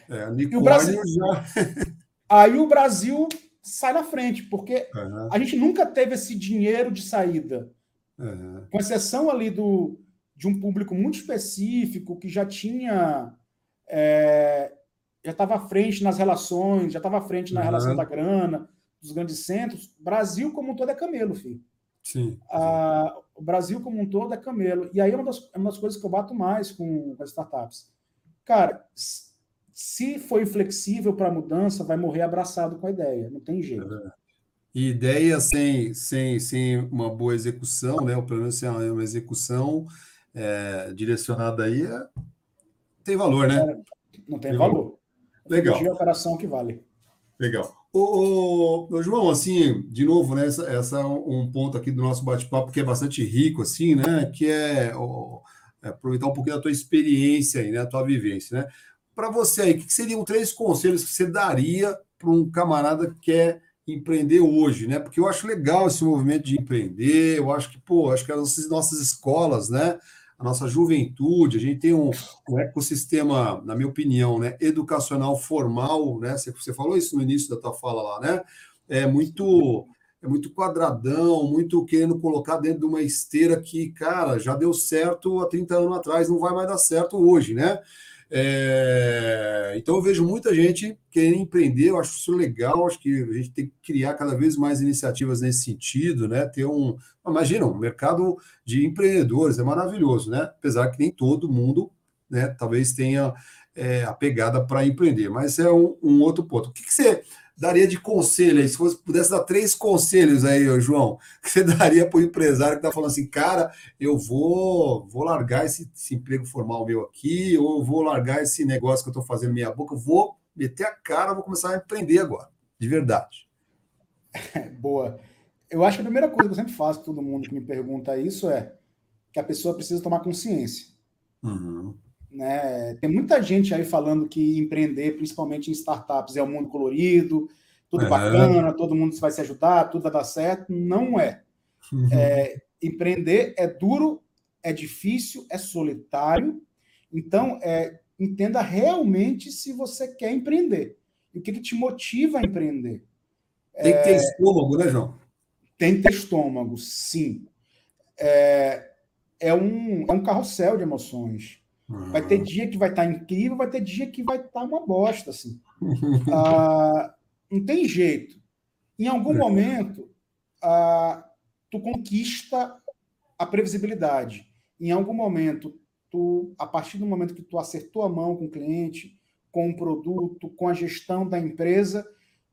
[SPEAKER 1] É, unicórnio
[SPEAKER 2] Brasil... já. Aí o Brasil sai na frente, porque uhum. a gente nunca teve esse dinheiro de saída. Uhum. Com exceção ali do, de um público muito específico que já tinha. É, já estava à frente nas relações, já estava à frente na uhum. relação da grana, dos grandes centros. Brasil como um todo é camelo, filho. Sim. Ah, o Brasil como um todo é camelo. E aí é uma das, é uma das coisas que eu bato mais com, com as startups. Cara, se foi flexível para a mudança, vai morrer abraçado com a ideia, não tem jeito. É
[SPEAKER 1] e ideia sem, sem, sem uma boa execução, né? ou pelo menos sem uma execução, é, direcionada aí é, tem valor, né?
[SPEAKER 2] Não tem, valor.
[SPEAKER 1] Legal.
[SPEAKER 2] É a operação que vale.
[SPEAKER 1] Legal. Ô, ô, ô, João, assim, de novo, né, essa, essa é um ponto aqui do nosso bate-papo que é bastante rico, assim, né, que é, ó, é, aproveitar um pouquinho da tua experiência aí, né, a tua vivência, né. Para você aí, o que seriam três conselhos que você daria para um camarada que quer empreender hoje, né? Porque eu acho legal esse movimento de empreender, eu acho que, pô, acho que as nossas escolas, né, a nossa juventude, a gente tem um, um, ecossistema, na minha opinião, né, educacional formal, né? Você, você falou isso no início da tua fala lá, né? É muito é muito quadradão, muito querendo colocar dentro de uma esteira que, cara, já deu certo há 30 anos atrás, não vai mais dar certo hoje, né? É, então eu vejo muita gente querendo empreender, eu acho isso legal, acho que a gente tem que criar cada vez mais iniciativas nesse sentido, né? Ter um, imagina, um mercado de empreendedores, é maravilhoso, né? Apesar que nem todo mundo, né, talvez tenha é, a pegada para empreender, mas é um, um outro ponto. O que, que você daria de conselho? Se você pudesse dar três conselhos aí, João, que você daria para o empresário que está falando assim, cara, eu vou, vou largar esse, esse, emprego formal meu aqui, ou vou largar esse negócio que eu estou fazendo meia boca, eu vou meter a cara, vou começar a empreender agora, de verdade.
[SPEAKER 2] Boa. Eu acho que a primeira coisa que eu sempre faço todo mundo que me pergunta isso é que a pessoa precisa tomar consciência. Uhum. Né? Tem muita gente aí falando que empreender, principalmente em startups, é um mundo colorido, tudo bacana, todo mundo vai se ajudar, tudo vai dar certo. Não é. Uhum. é. Empreender é duro, é difícil, é solitário. Então, é, entenda realmente se você quer empreender. e o que, que te motiva a empreender.
[SPEAKER 1] Tem que ter é... estômago, né, João?
[SPEAKER 2] Tem que ter estômago, sim. É, é, um, é um carrossel de emoções. Uhum. Vai ter dia que vai estar tá incrível, vai ter dia que vai estar tá uma bosta, assim. ah, não tem jeito. Em algum é. momento, ah, tu conquista a previsibilidade. Em algum momento, tu, a partir do momento que tu acertou a mão com o cliente, com o produto, com a gestão da empresa,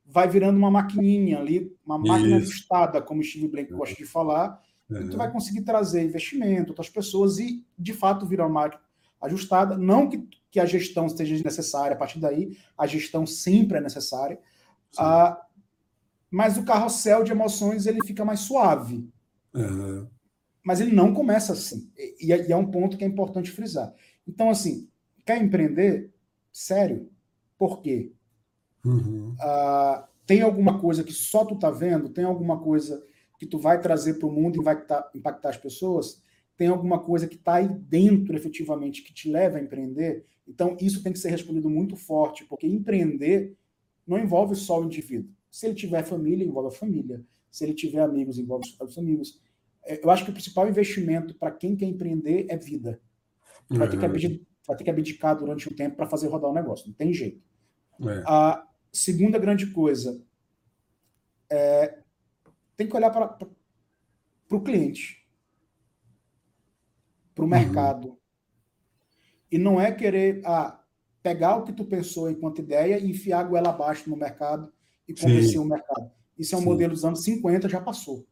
[SPEAKER 2] vai virando uma maquininha ali, uma máquina Isso. ajustada, como o Steve Blank uhum. gosta de falar, uhum. e tu vai conseguir trazer investimento, outras pessoas e, de fato, virar uma máquina ajustada. Não que, que a gestão seja necessária, a partir daí, a gestão sempre é necessária, ah, mas o carrossel de emoções ele fica mais suave. Uhum. Mas ele não começa assim. E, e é um ponto que é importante frisar. Então, assim, quer empreender? Sério. Por quê? Uhum. Ah, tem alguma coisa que só tu tá vendo? Tem alguma coisa que tu vai trazer para o mundo e vai impactar, impactar as pessoas? Tem alguma coisa que está aí dentro, efetivamente, que te leva a empreender? Então, isso tem que ser respondido muito forte, porque empreender não envolve só o indivíduo. Se ele tiver família, envolve a família. Se ele tiver amigos, envolve os amigos. É, eu acho que o principal investimento para quem quer empreender é vida. Vai, ter que uhum. abdicar, vai ter que abdicar durante um tempo para fazer rodar o negócio. Não tem jeito. É. A, Segunda grande coisa, é, tem que olhar para o cliente, para o uhum. mercado. E não é querer ah, pegar o que tu pensou enquanto ideia e enfiar a goela abaixo no mercado e convencer o mercado. Isso é um Sim. modelo dos anos 50, já passou.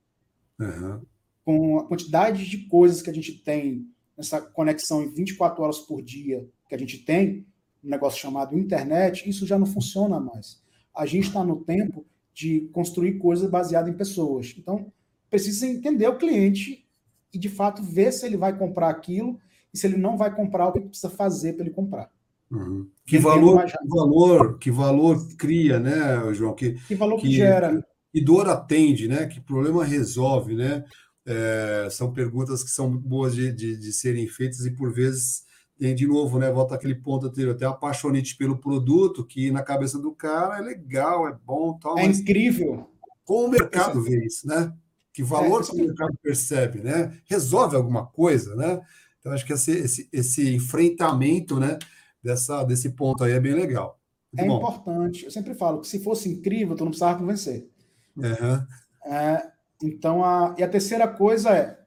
[SPEAKER 2] Uhum. Com a quantidade de coisas que a gente tem nessa conexão em 24 horas por dia que a gente tem, um negócio chamado internet, isso já não funciona mais. A gente está no tempo de construir coisas baseadas em pessoas. Então, precisa entender o cliente e, de fato, ver se ele vai comprar aquilo e se ele não vai comprar, o que precisa fazer para ele comprar.
[SPEAKER 1] Uhum. Que, valor, que valor, que valor cria, né, João? Que,
[SPEAKER 2] que valor que, que gera. Que,
[SPEAKER 1] que dor atende, né? Que problema resolve, né? É, são perguntas que são boas de, de, de serem feitas e, por vezes, tem de novo, né? Volta aquele ponto anterior, tem apaixonite pelo produto, que na cabeça do cara é legal, é bom, tal.
[SPEAKER 2] É incrível.
[SPEAKER 1] Como o mercado vê isso, né? Que valor é, que o mercado percebe, né? Resolve alguma coisa, né? Então, acho que esse, esse, esse enfrentamento, né? Dessa, desse ponto aí é bem legal.
[SPEAKER 2] Muito é bom. importante. Eu sempre falo que se fosse incrível, tu não precisava convencer. Uhum. É, então, a, e a terceira coisa é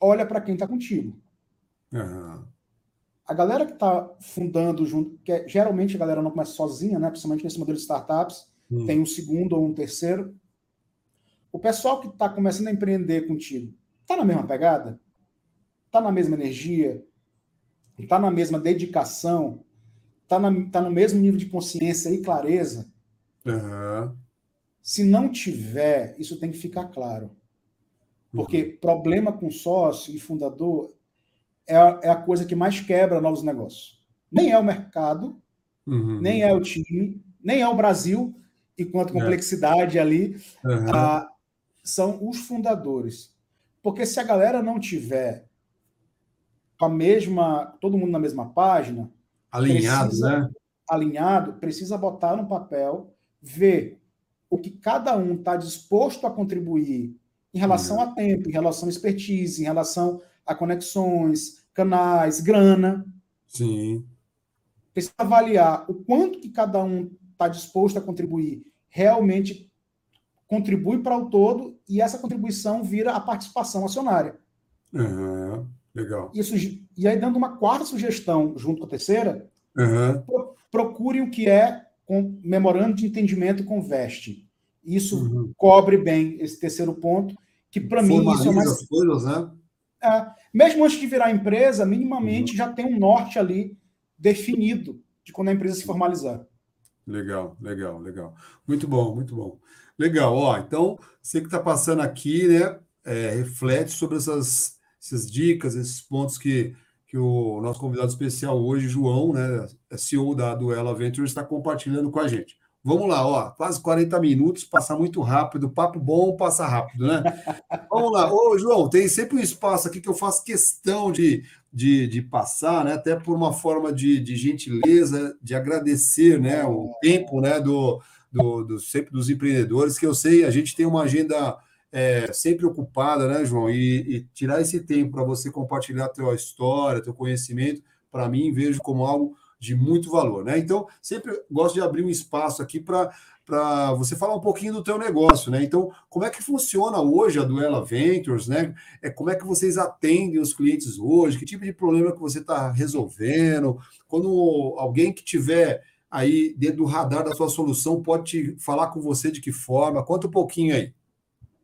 [SPEAKER 2] olha para quem está contigo. Uhum a galera que está fundando junto, que é, geralmente a galera não começa sozinha, né? Principalmente nesse modelo de startups, hum. tem um segundo ou um terceiro. O pessoal que está começando a empreender contigo, está na mesma pegada? Está na mesma energia? Está na mesma dedicação? Está tá no mesmo nível de consciência e clareza? Uhum. Se não tiver, isso tem que ficar claro. Porque uhum. problema com sócio e fundador é a, é a coisa que mais quebra novos negócios. Nem é o mercado, uhum. nem é o time, nem é o Brasil, enquanto é. complexidade é. ali, uhum. ah, são os fundadores. Porque se a galera não tiver com a mesma, todo mundo na mesma página,
[SPEAKER 1] alinhado, precisa, né?
[SPEAKER 2] Alinhado, precisa botar no papel, ver o que cada um está disposto a contribuir em relação uhum. a tempo, em relação a expertise, em relação a conexões, canais, grana.
[SPEAKER 1] Sim.
[SPEAKER 2] Precisa avaliar o quanto que cada um está disposto a contribuir, realmente contribui para o todo e essa contribuição vira a participação acionária.
[SPEAKER 1] Uhum, legal.
[SPEAKER 2] Isso, e aí, dando uma quarta sugestão junto com a terceira, uhum. procure o que é com memorando de entendimento com veste. Isso uhum. cobre bem esse terceiro ponto, que para mim isso é mais. As
[SPEAKER 1] coisas, né?
[SPEAKER 2] É, mesmo antes de virar empresa, minimamente uhum. já tem um norte ali definido de quando a empresa se formalizar.
[SPEAKER 1] Legal, legal, legal. Muito bom, muito bom. Legal, ó. Então, você que está passando aqui, né, é, reflete sobre essas, essas dicas, esses pontos que, que o nosso convidado especial hoje, João, né, é CEO da Duela Ventures, está compartilhando com a gente. Vamos lá, ó, quase 40 minutos, passa muito rápido, papo bom, passa rápido, né? Vamos lá. Ô, João, tem sempre um espaço aqui que eu faço questão de, de, de passar, né? Até por uma forma de, de gentileza, de agradecer, né? O tempo, né? Do, do, do, sempre dos empreendedores, que eu sei, a gente tem uma agenda é, sempre ocupada, né, João? E, e tirar esse tempo para você compartilhar a tua história, teu conhecimento, para mim, vejo como algo de muito valor, né? Então, sempre gosto de abrir um espaço aqui para para você falar um pouquinho do teu negócio, né? Então, como é que funciona hoje a Duela Ventures, né? É, como é que vocês atendem os clientes hoje? Que tipo de problema que você está resolvendo? Quando alguém que tiver aí dentro do radar da sua solução pode te falar com você de que forma? Conta um pouquinho aí.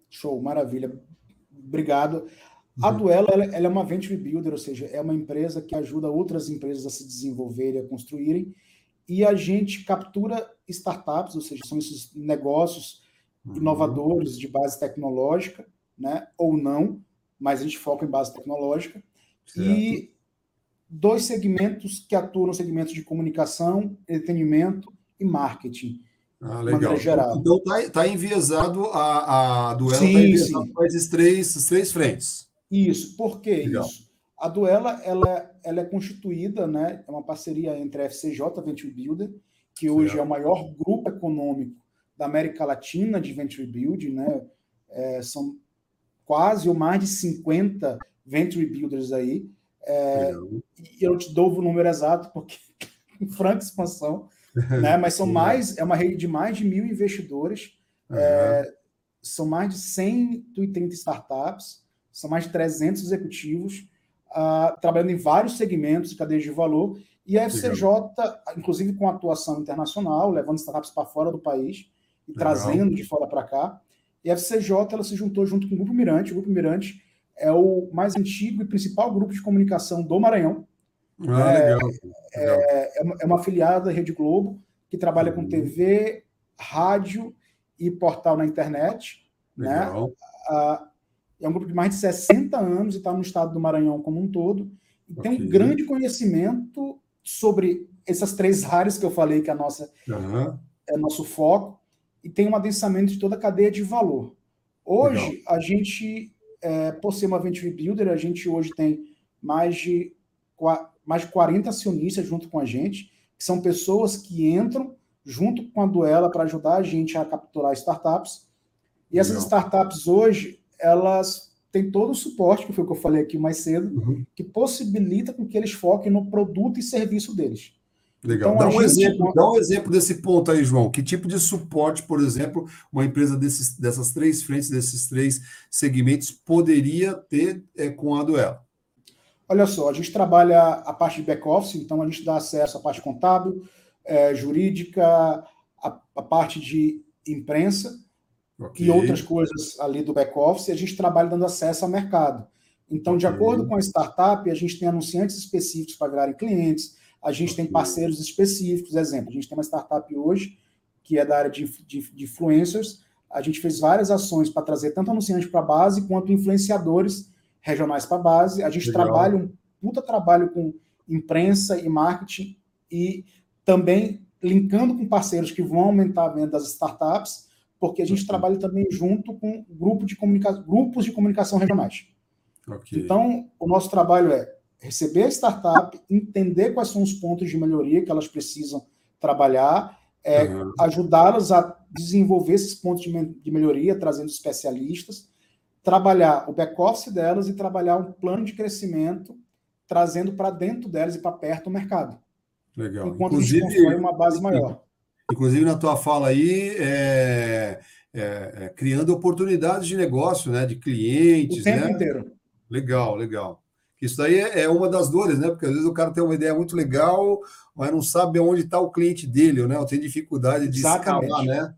[SPEAKER 2] Show, maravilha. Obrigado. A uhum. Duela ela, ela, é uma venture builder, ou seja, é uma empresa que ajuda outras empresas a se desenvolverem, a construírem, e a gente captura startups, ou seja, são esses negócios uhum. inovadores de base tecnológica, né, ou não, mas a gente foca em base tecnológica, certo. e dois segmentos que atuam no segmento de comunicação, entretenimento e marketing.
[SPEAKER 1] Ah, legal. Então está tá enviesado a, a duela está enviesado para esses três, três frentes.
[SPEAKER 2] Isso, por que Legal. isso? A Duela ela, ela é constituída, né, é uma parceria entre a FCJ Venture Builder, que hoje é o maior grupo econômico da América Latina de Venture Building, né? É, são quase ou mais de 50 Venture Builders aí. É, e eu te dou o número exato, porque em franca expansão, né? mas são mais, é uma rede de mais de mil investidores, uhum. é, são mais de 130 startups, são mais de 300 executivos, uh, trabalhando em vários segmentos e cadeias de valor, e a FCJ, inclusive com atuação internacional, levando startups para fora do país e Legal. trazendo de fora para cá. E a FCJ ela se juntou junto com o Grupo Mirante. O Grupo Mirante é o mais antigo e principal grupo de comunicação do Maranhão. Ah, é, legal. É, é, uma, é uma afiliada da Rede Globo que trabalha uhum. com TV, rádio e portal na internet. Né? Legal. Né? Ah, é um grupo de mais de 60 anos e está no estado do Maranhão como um todo. E okay. tem um grande conhecimento sobre essas três áreas que eu falei que é a nossa uhum. é nosso foco e tem um adensamento de toda a cadeia de valor. Hoje Legal. a gente, é, por ser uma venture builder, a gente hoje tem mais de mais de 40 acionistas junto com a gente, que são pessoas que entram junto com a Duela para ajudar a gente a capturar startups. E essas Legal. startups hoje, elas têm todo o suporte, que foi o que eu falei aqui mais cedo, uhum. que possibilita com que eles foquem no produto e serviço deles.
[SPEAKER 1] Legal. Então, dá, um exemplo, dá um exemplo desse ponto aí, João. Que tipo de suporte, por exemplo, uma empresa desses, dessas três frentes, desses três segmentos, poderia ter é, com a Duela?
[SPEAKER 2] Olha só, a gente trabalha a parte de back-office, então a gente dá acesso à parte contábil, é, jurídica, a, a parte de imprensa, okay. e outras coisas ali do back-office, a gente trabalha dando acesso ao mercado. Então, de okay. acordo com a startup, a gente tem anunciantes específicos para virarem clientes, a gente okay. tem parceiros específicos. Exemplo, a gente tem uma startup hoje que é da área de, de, de influencers. A gente fez várias ações para trazer tanto anunciantes para a base quanto influenciadores regionais para a base. A gente Legal. trabalha um puta trabalho com imprensa e marketing e também linkando com parceiros que vão aumentar a venda das startups porque a gente uhum. trabalha também junto com grupo de grupos de comunicação regionais. Okay. Então, o nosso trabalho é receber a startup, entender quais são os pontos de melhoria que elas precisam trabalhar, é, uhum. ajudá-las a desenvolver esses pontos de, de melhoria, trazendo especialistas, trabalhar o back-office delas e trabalhar um plano de crescimento, trazendo para dentro delas e para perto do mercado.
[SPEAKER 1] Legal.
[SPEAKER 2] Enquanto Inclusive, a gente constrói uma base maior.
[SPEAKER 1] Inclusive, na tua fala aí, é, é, é, criando oportunidades de negócio, né? De clientes. O
[SPEAKER 2] tempo
[SPEAKER 1] né?
[SPEAKER 2] inteiro.
[SPEAKER 1] Legal, legal. Isso daí é, é uma das dores, né? Porque às vezes o cara tem uma ideia muito legal, mas não sabe onde está o cliente dele, né? Ou tem dificuldade de Exatamente. escalar, né?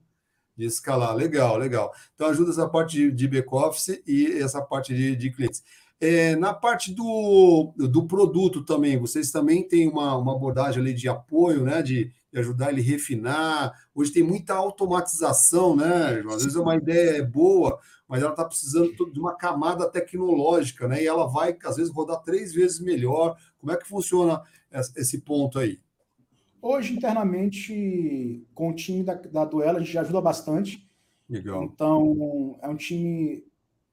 [SPEAKER 1] De escalar. Legal, legal. Então ajuda essa parte de, de back-office e essa parte de, de clientes. É, na parte do, do produto também, vocês também têm uma, uma abordagem ali de apoio, né? De, ajudar ele a refinar. Hoje tem muita automatização, né? Às vezes é uma ideia boa, mas ela está precisando de uma camada tecnológica, né? E ela vai, às vezes, rodar três vezes melhor. Como é que funciona esse ponto aí?
[SPEAKER 2] Hoje, internamente, com o time da, da Duela, a gente ajuda bastante. Legal. Então, é um time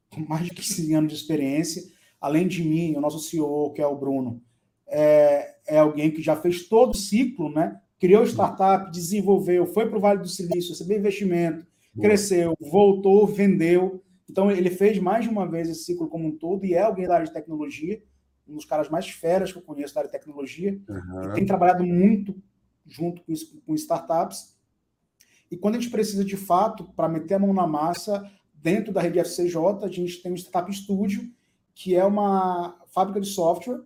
[SPEAKER 2] com mais de 15 anos de experiência. Além de mim, o nosso CEO, que é o Bruno, é, é alguém que já fez todo o ciclo, né? Criou startup, desenvolveu, foi para o Vale do Silício, recebeu investimento, Boa. cresceu, voltou, vendeu. Então, ele fez mais de uma vez esse ciclo como um todo e é alguém da área de tecnologia, um dos caras mais feras que eu conheço da área de tecnologia, uhum. e tem trabalhado muito junto com, isso, com startups. E quando a gente precisa, de fato, para meter a mão na massa, dentro da rede FCJ, a gente tem o Startup Studio, que é uma fábrica de software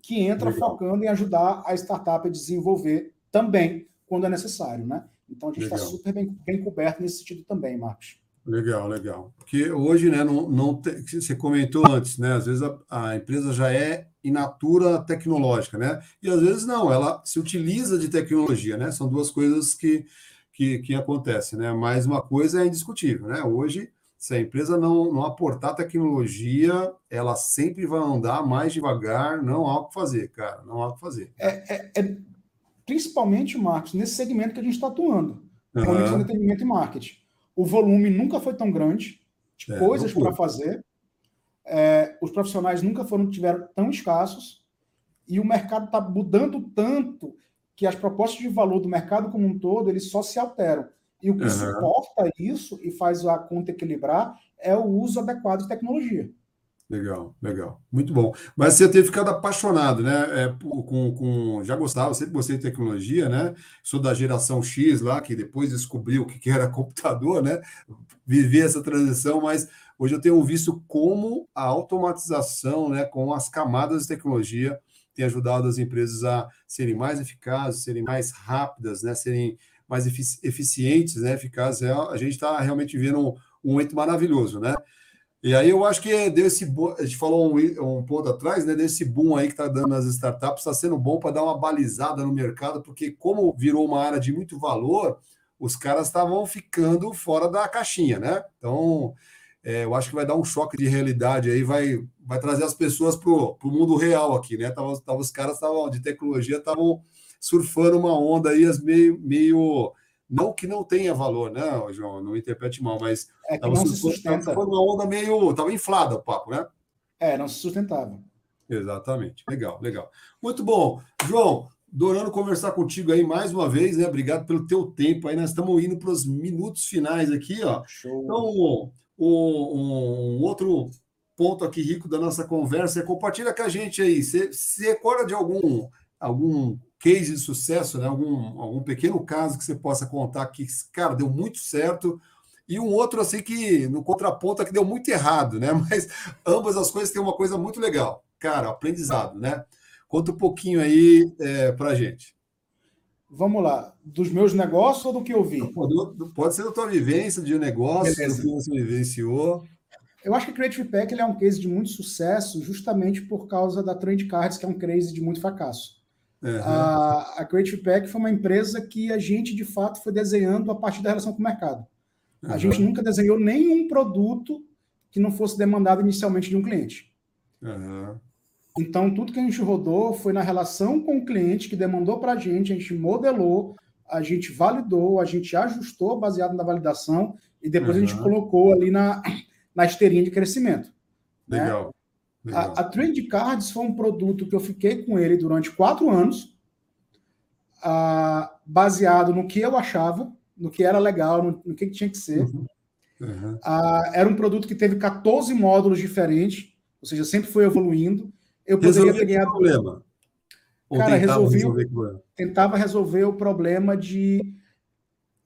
[SPEAKER 2] que entra Legal. focando em ajudar a startup a desenvolver também, quando é necessário, né? Então a gente está super bem, bem coberto nesse sentido também, Marcos.
[SPEAKER 1] Legal, legal. Porque hoje, né, não, não te, você comentou antes, né? Às vezes a, a, empresa já é inatura tecnológica, né? E às vezes não, ela se utiliza de tecnologia, né? São duas coisas que, que, que acontecem, né? Mas uma coisa é indiscutível, né? Hoje, se a empresa não, não aportar tecnologia, ela sempre vai andar mais devagar, não há o que fazer, cara, não há o que fazer.
[SPEAKER 2] É, é, é principalmente, Marcos, nesse segmento que a gente está atuando, uhum. com entretenimento e marketing o volume nunca foi tão grande de é, coisas para fazer. É, os profissionais nunca foram tiveram tão escassos e o mercado está mudando tanto que as propostas de valor do mercado como um todo eles só se alteram. E o que uhum. suporta isso e faz a conta equilibrar é o uso adequado de tecnologia.
[SPEAKER 1] Legal, legal. Muito bom. Mas você ter ficado apaixonado, né? É, com, com, já gostava, sempre gostei de tecnologia, né? Sou da geração X lá, que depois descobriu o que era computador, né? Viver essa transição, mas hoje eu tenho visto como a automatização, né, com as camadas de tecnologia, tem ajudado as empresas a serem mais eficazes, serem mais rápidas, né? Serem mais eficientes, né? Eficazes. É, a gente está realmente vendo um, um momento maravilhoso, né? E aí eu acho que desse a gente falou um, um ponto atrás, né? Desse boom aí que está dando nas startups, está sendo bom para dar uma balizada no mercado, porque como virou uma área de muito valor, os caras estavam ficando fora da caixinha, né? Então é, eu acho que vai dar um choque de realidade aí, vai, vai trazer as pessoas para o mundo real aqui, né? Tava, tava os caras tavam, de tecnologia estavam surfando uma onda aí, as meio, meio não que não tenha valor, né, João? Não interprete mal, mas
[SPEAKER 2] é que não se sustenta.
[SPEAKER 1] Foi uma onda meio. Estava inflada o papo, né?
[SPEAKER 2] É, não se sustentava.
[SPEAKER 1] Exatamente. Legal, legal. Muito bom. João, adorando conversar contigo aí mais uma vez, né? Obrigado pelo teu tempo aí. Nós estamos indo para os minutos finais aqui, ó. Show. Então, um, um, outro ponto aqui rico da nossa conversa é compartilha com a gente aí. Você se recorda de algum algum case de sucesso, né? algum, algum pequeno caso que você possa contar que, cara, deu muito certo, e um outro assim que no contraponto que deu muito errado, né? Mas ambas as coisas têm uma coisa muito legal, cara, aprendizado, né? Conta um pouquinho aí é, para gente.
[SPEAKER 2] Vamos lá, dos meus negócios ou do que eu vi?
[SPEAKER 1] Pode ser da tua vivência de negócio, Beleza. do que você vivenciou.
[SPEAKER 2] Eu acho que o Creative Pack ele é um case de muito sucesso justamente por causa da Trend Cards, que é um case de muito fracasso. Uhum. A, a Creative Pack foi uma empresa que a gente, de fato, foi desenhando a partir da relação com o mercado. Uhum. A gente nunca desenhou nenhum produto que não fosse demandado inicialmente de um cliente. Uhum. Então, tudo que a gente rodou foi na relação com o cliente que demandou para a gente, a gente modelou, a gente validou, a gente ajustou baseado na validação e depois a gente colocou ali na, na esteirinha de crescimento.
[SPEAKER 1] Né? Legal. Né?
[SPEAKER 2] A, a Trend Cards foi um produto que eu fiquei com ele durante quatro anos, baseado no que eu achava, no que era legal, no, no que tinha que ser. Uhum. Uhum. Uh, era um produto que teve 14 módulos diferentes, ou seja, sempre foi evoluindo. Eu poderia ter ganhado.
[SPEAKER 1] problema.
[SPEAKER 2] Cara, resolvi, resolver tentava resolver o problema de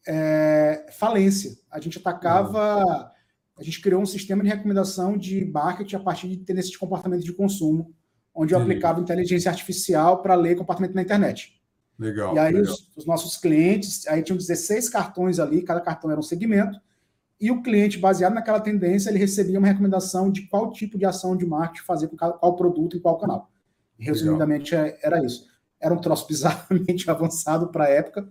[SPEAKER 2] é, falência. A gente atacava uhum a gente criou um sistema de recomendação de marketing a partir de tendências de comportamento de consumo, onde eu aplicava inteligência artificial para ler comportamento na internet.
[SPEAKER 1] Legal.
[SPEAKER 2] E aí
[SPEAKER 1] legal.
[SPEAKER 2] Os, os, nossos clientes, aí tinham 16 cartões ali, cada cartão era um segmento, e o cliente, baseado naquela tendência, ele recebia uma recomendação de qual tipo de ação de marketing fazer com qual produto em qual canal. Resumidamente, legal. É, era isso. Era um troço bizarramente avançado para a época.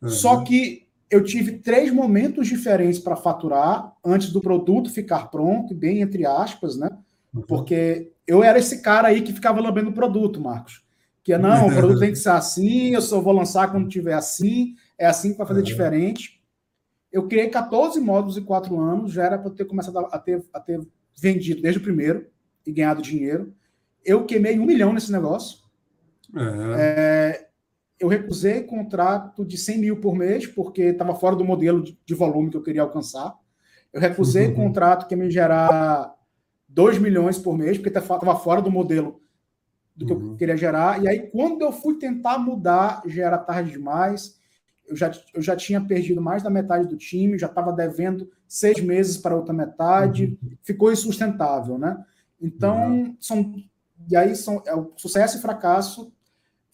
[SPEAKER 2] Uhum. Só que eu tive três momentos diferentes para faturar antes do produto ficar pronto, bem entre aspas, né? Uhum. Porque eu era esse cara aí que ficava lambendo o produto, Marcos. Que é, não, o produto tem que ser assim, eu só vou lançar quando tiver assim, é assim que vai fazer diferente. Eu criei 14 módulos em quatro anos, já era para ter começado a ter, a ter vendido desde o primeiro e ganhado dinheiro. Eu queimei um milhão nesse negócio. Uhum. É, eu recusei contrato de 100 mil por mês, porque estava fora do modelo de, volume que eu queria alcançar. Eu recusei uhum. contrato que me gerar 2 milhões por mês, porque estava fora do modelo do que uhum. eu queria gerar. E aí, quando eu fui tentar mudar, já era tarde demais. Eu já, eu já tinha perdido mais da metade do time, já estava devendo seis meses para outra metade, uhum. ficou insustentável, né? Então, uhum. são, e aí são, é o sucesso e fracasso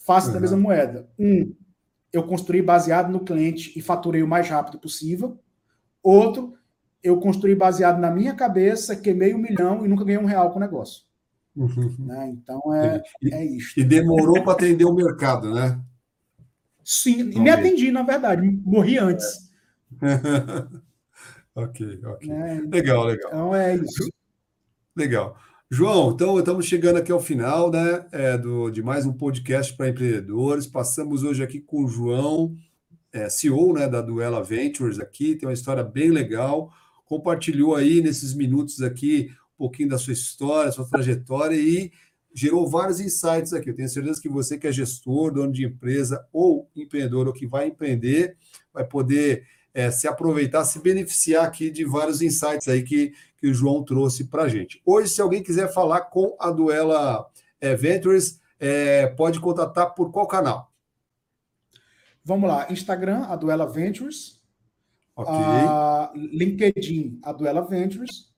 [SPEAKER 2] face uhum. da mesma moeda. Um, eu construí baseado no cliente e faturei o mais rápido possível. Outro, eu construí baseado na minha cabeça, queimei um milhão e nunca ganhei um real com o negócio. Uhum. Né? Então é,
[SPEAKER 1] e,
[SPEAKER 2] é isso.
[SPEAKER 1] E demorou para atender o mercado, né?
[SPEAKER 2] Sim, Não me atendi, na verdade, morri antes.
[SPEAKER 1] É. ok, ok. É, legal, legal.
[SPEAKER 2] Então é isso.
[SPEAKER 1] Legal. João, então estamos chegando aqui ao final né, é, do, de mais um podcast para empreendedores. Passamos hoje aqui com o João, é, CEO né, da Duela Ventures aqui, tem uma história bem legal. Compartilhou aí nesses minutos aqui um pouquinho da sua história, sua trajetória e gerou vários insights aqui. Eu tenho certeza que você que é gestor, dono de empresa ou empreendedor ou que vai empreender, vai poder é, se aproveitar, se beneficiar aqui de vários insights aí que, que o João trouxe para a gente. Hoje, se alguém quiser falar com a Duela é, Ventures, é, pode contatar por qual canal?
[SPEAKER 2] Vamos lá, Instagram, a Duela Ventures. Ok. Uh, LinkedIn, a Duela Ventures.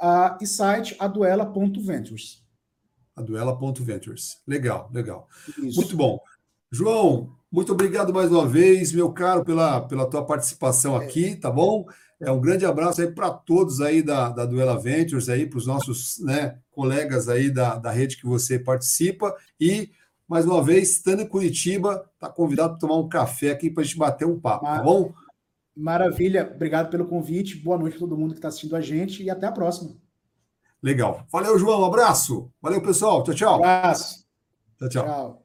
[SPEAKER 2] Uh, e site, aduela.ventures.
[SPEAKER 1] Aduela.ventures. Legal, legal. Isso. Muito bom. João, muito obrigado mais uma vez, meu caro, pela, pela tua participação é. aqui, tá bom? É um grande abraço aí para todos aí da, da Duela Ventures, aí para os nossos né, colegas aí da, da rede que você participa. E, mais uma vez, estando em Curitiba, está convidado para tomar um café aqui para a gente bater um papo, tá bom?
[SPEAKER 2] Maravilha, obrigado pelo convite. Boa noite a todo mundo que está assistindo a gente e até a próxima.
[SPEAKER 1] Legal. Valeu, João. Um abraço. Valeu, pessoal. Tchau, tchau.
[SPEAKER 2] Um abraço.
[SPEAKER 1] Tchau, tchau. tchau.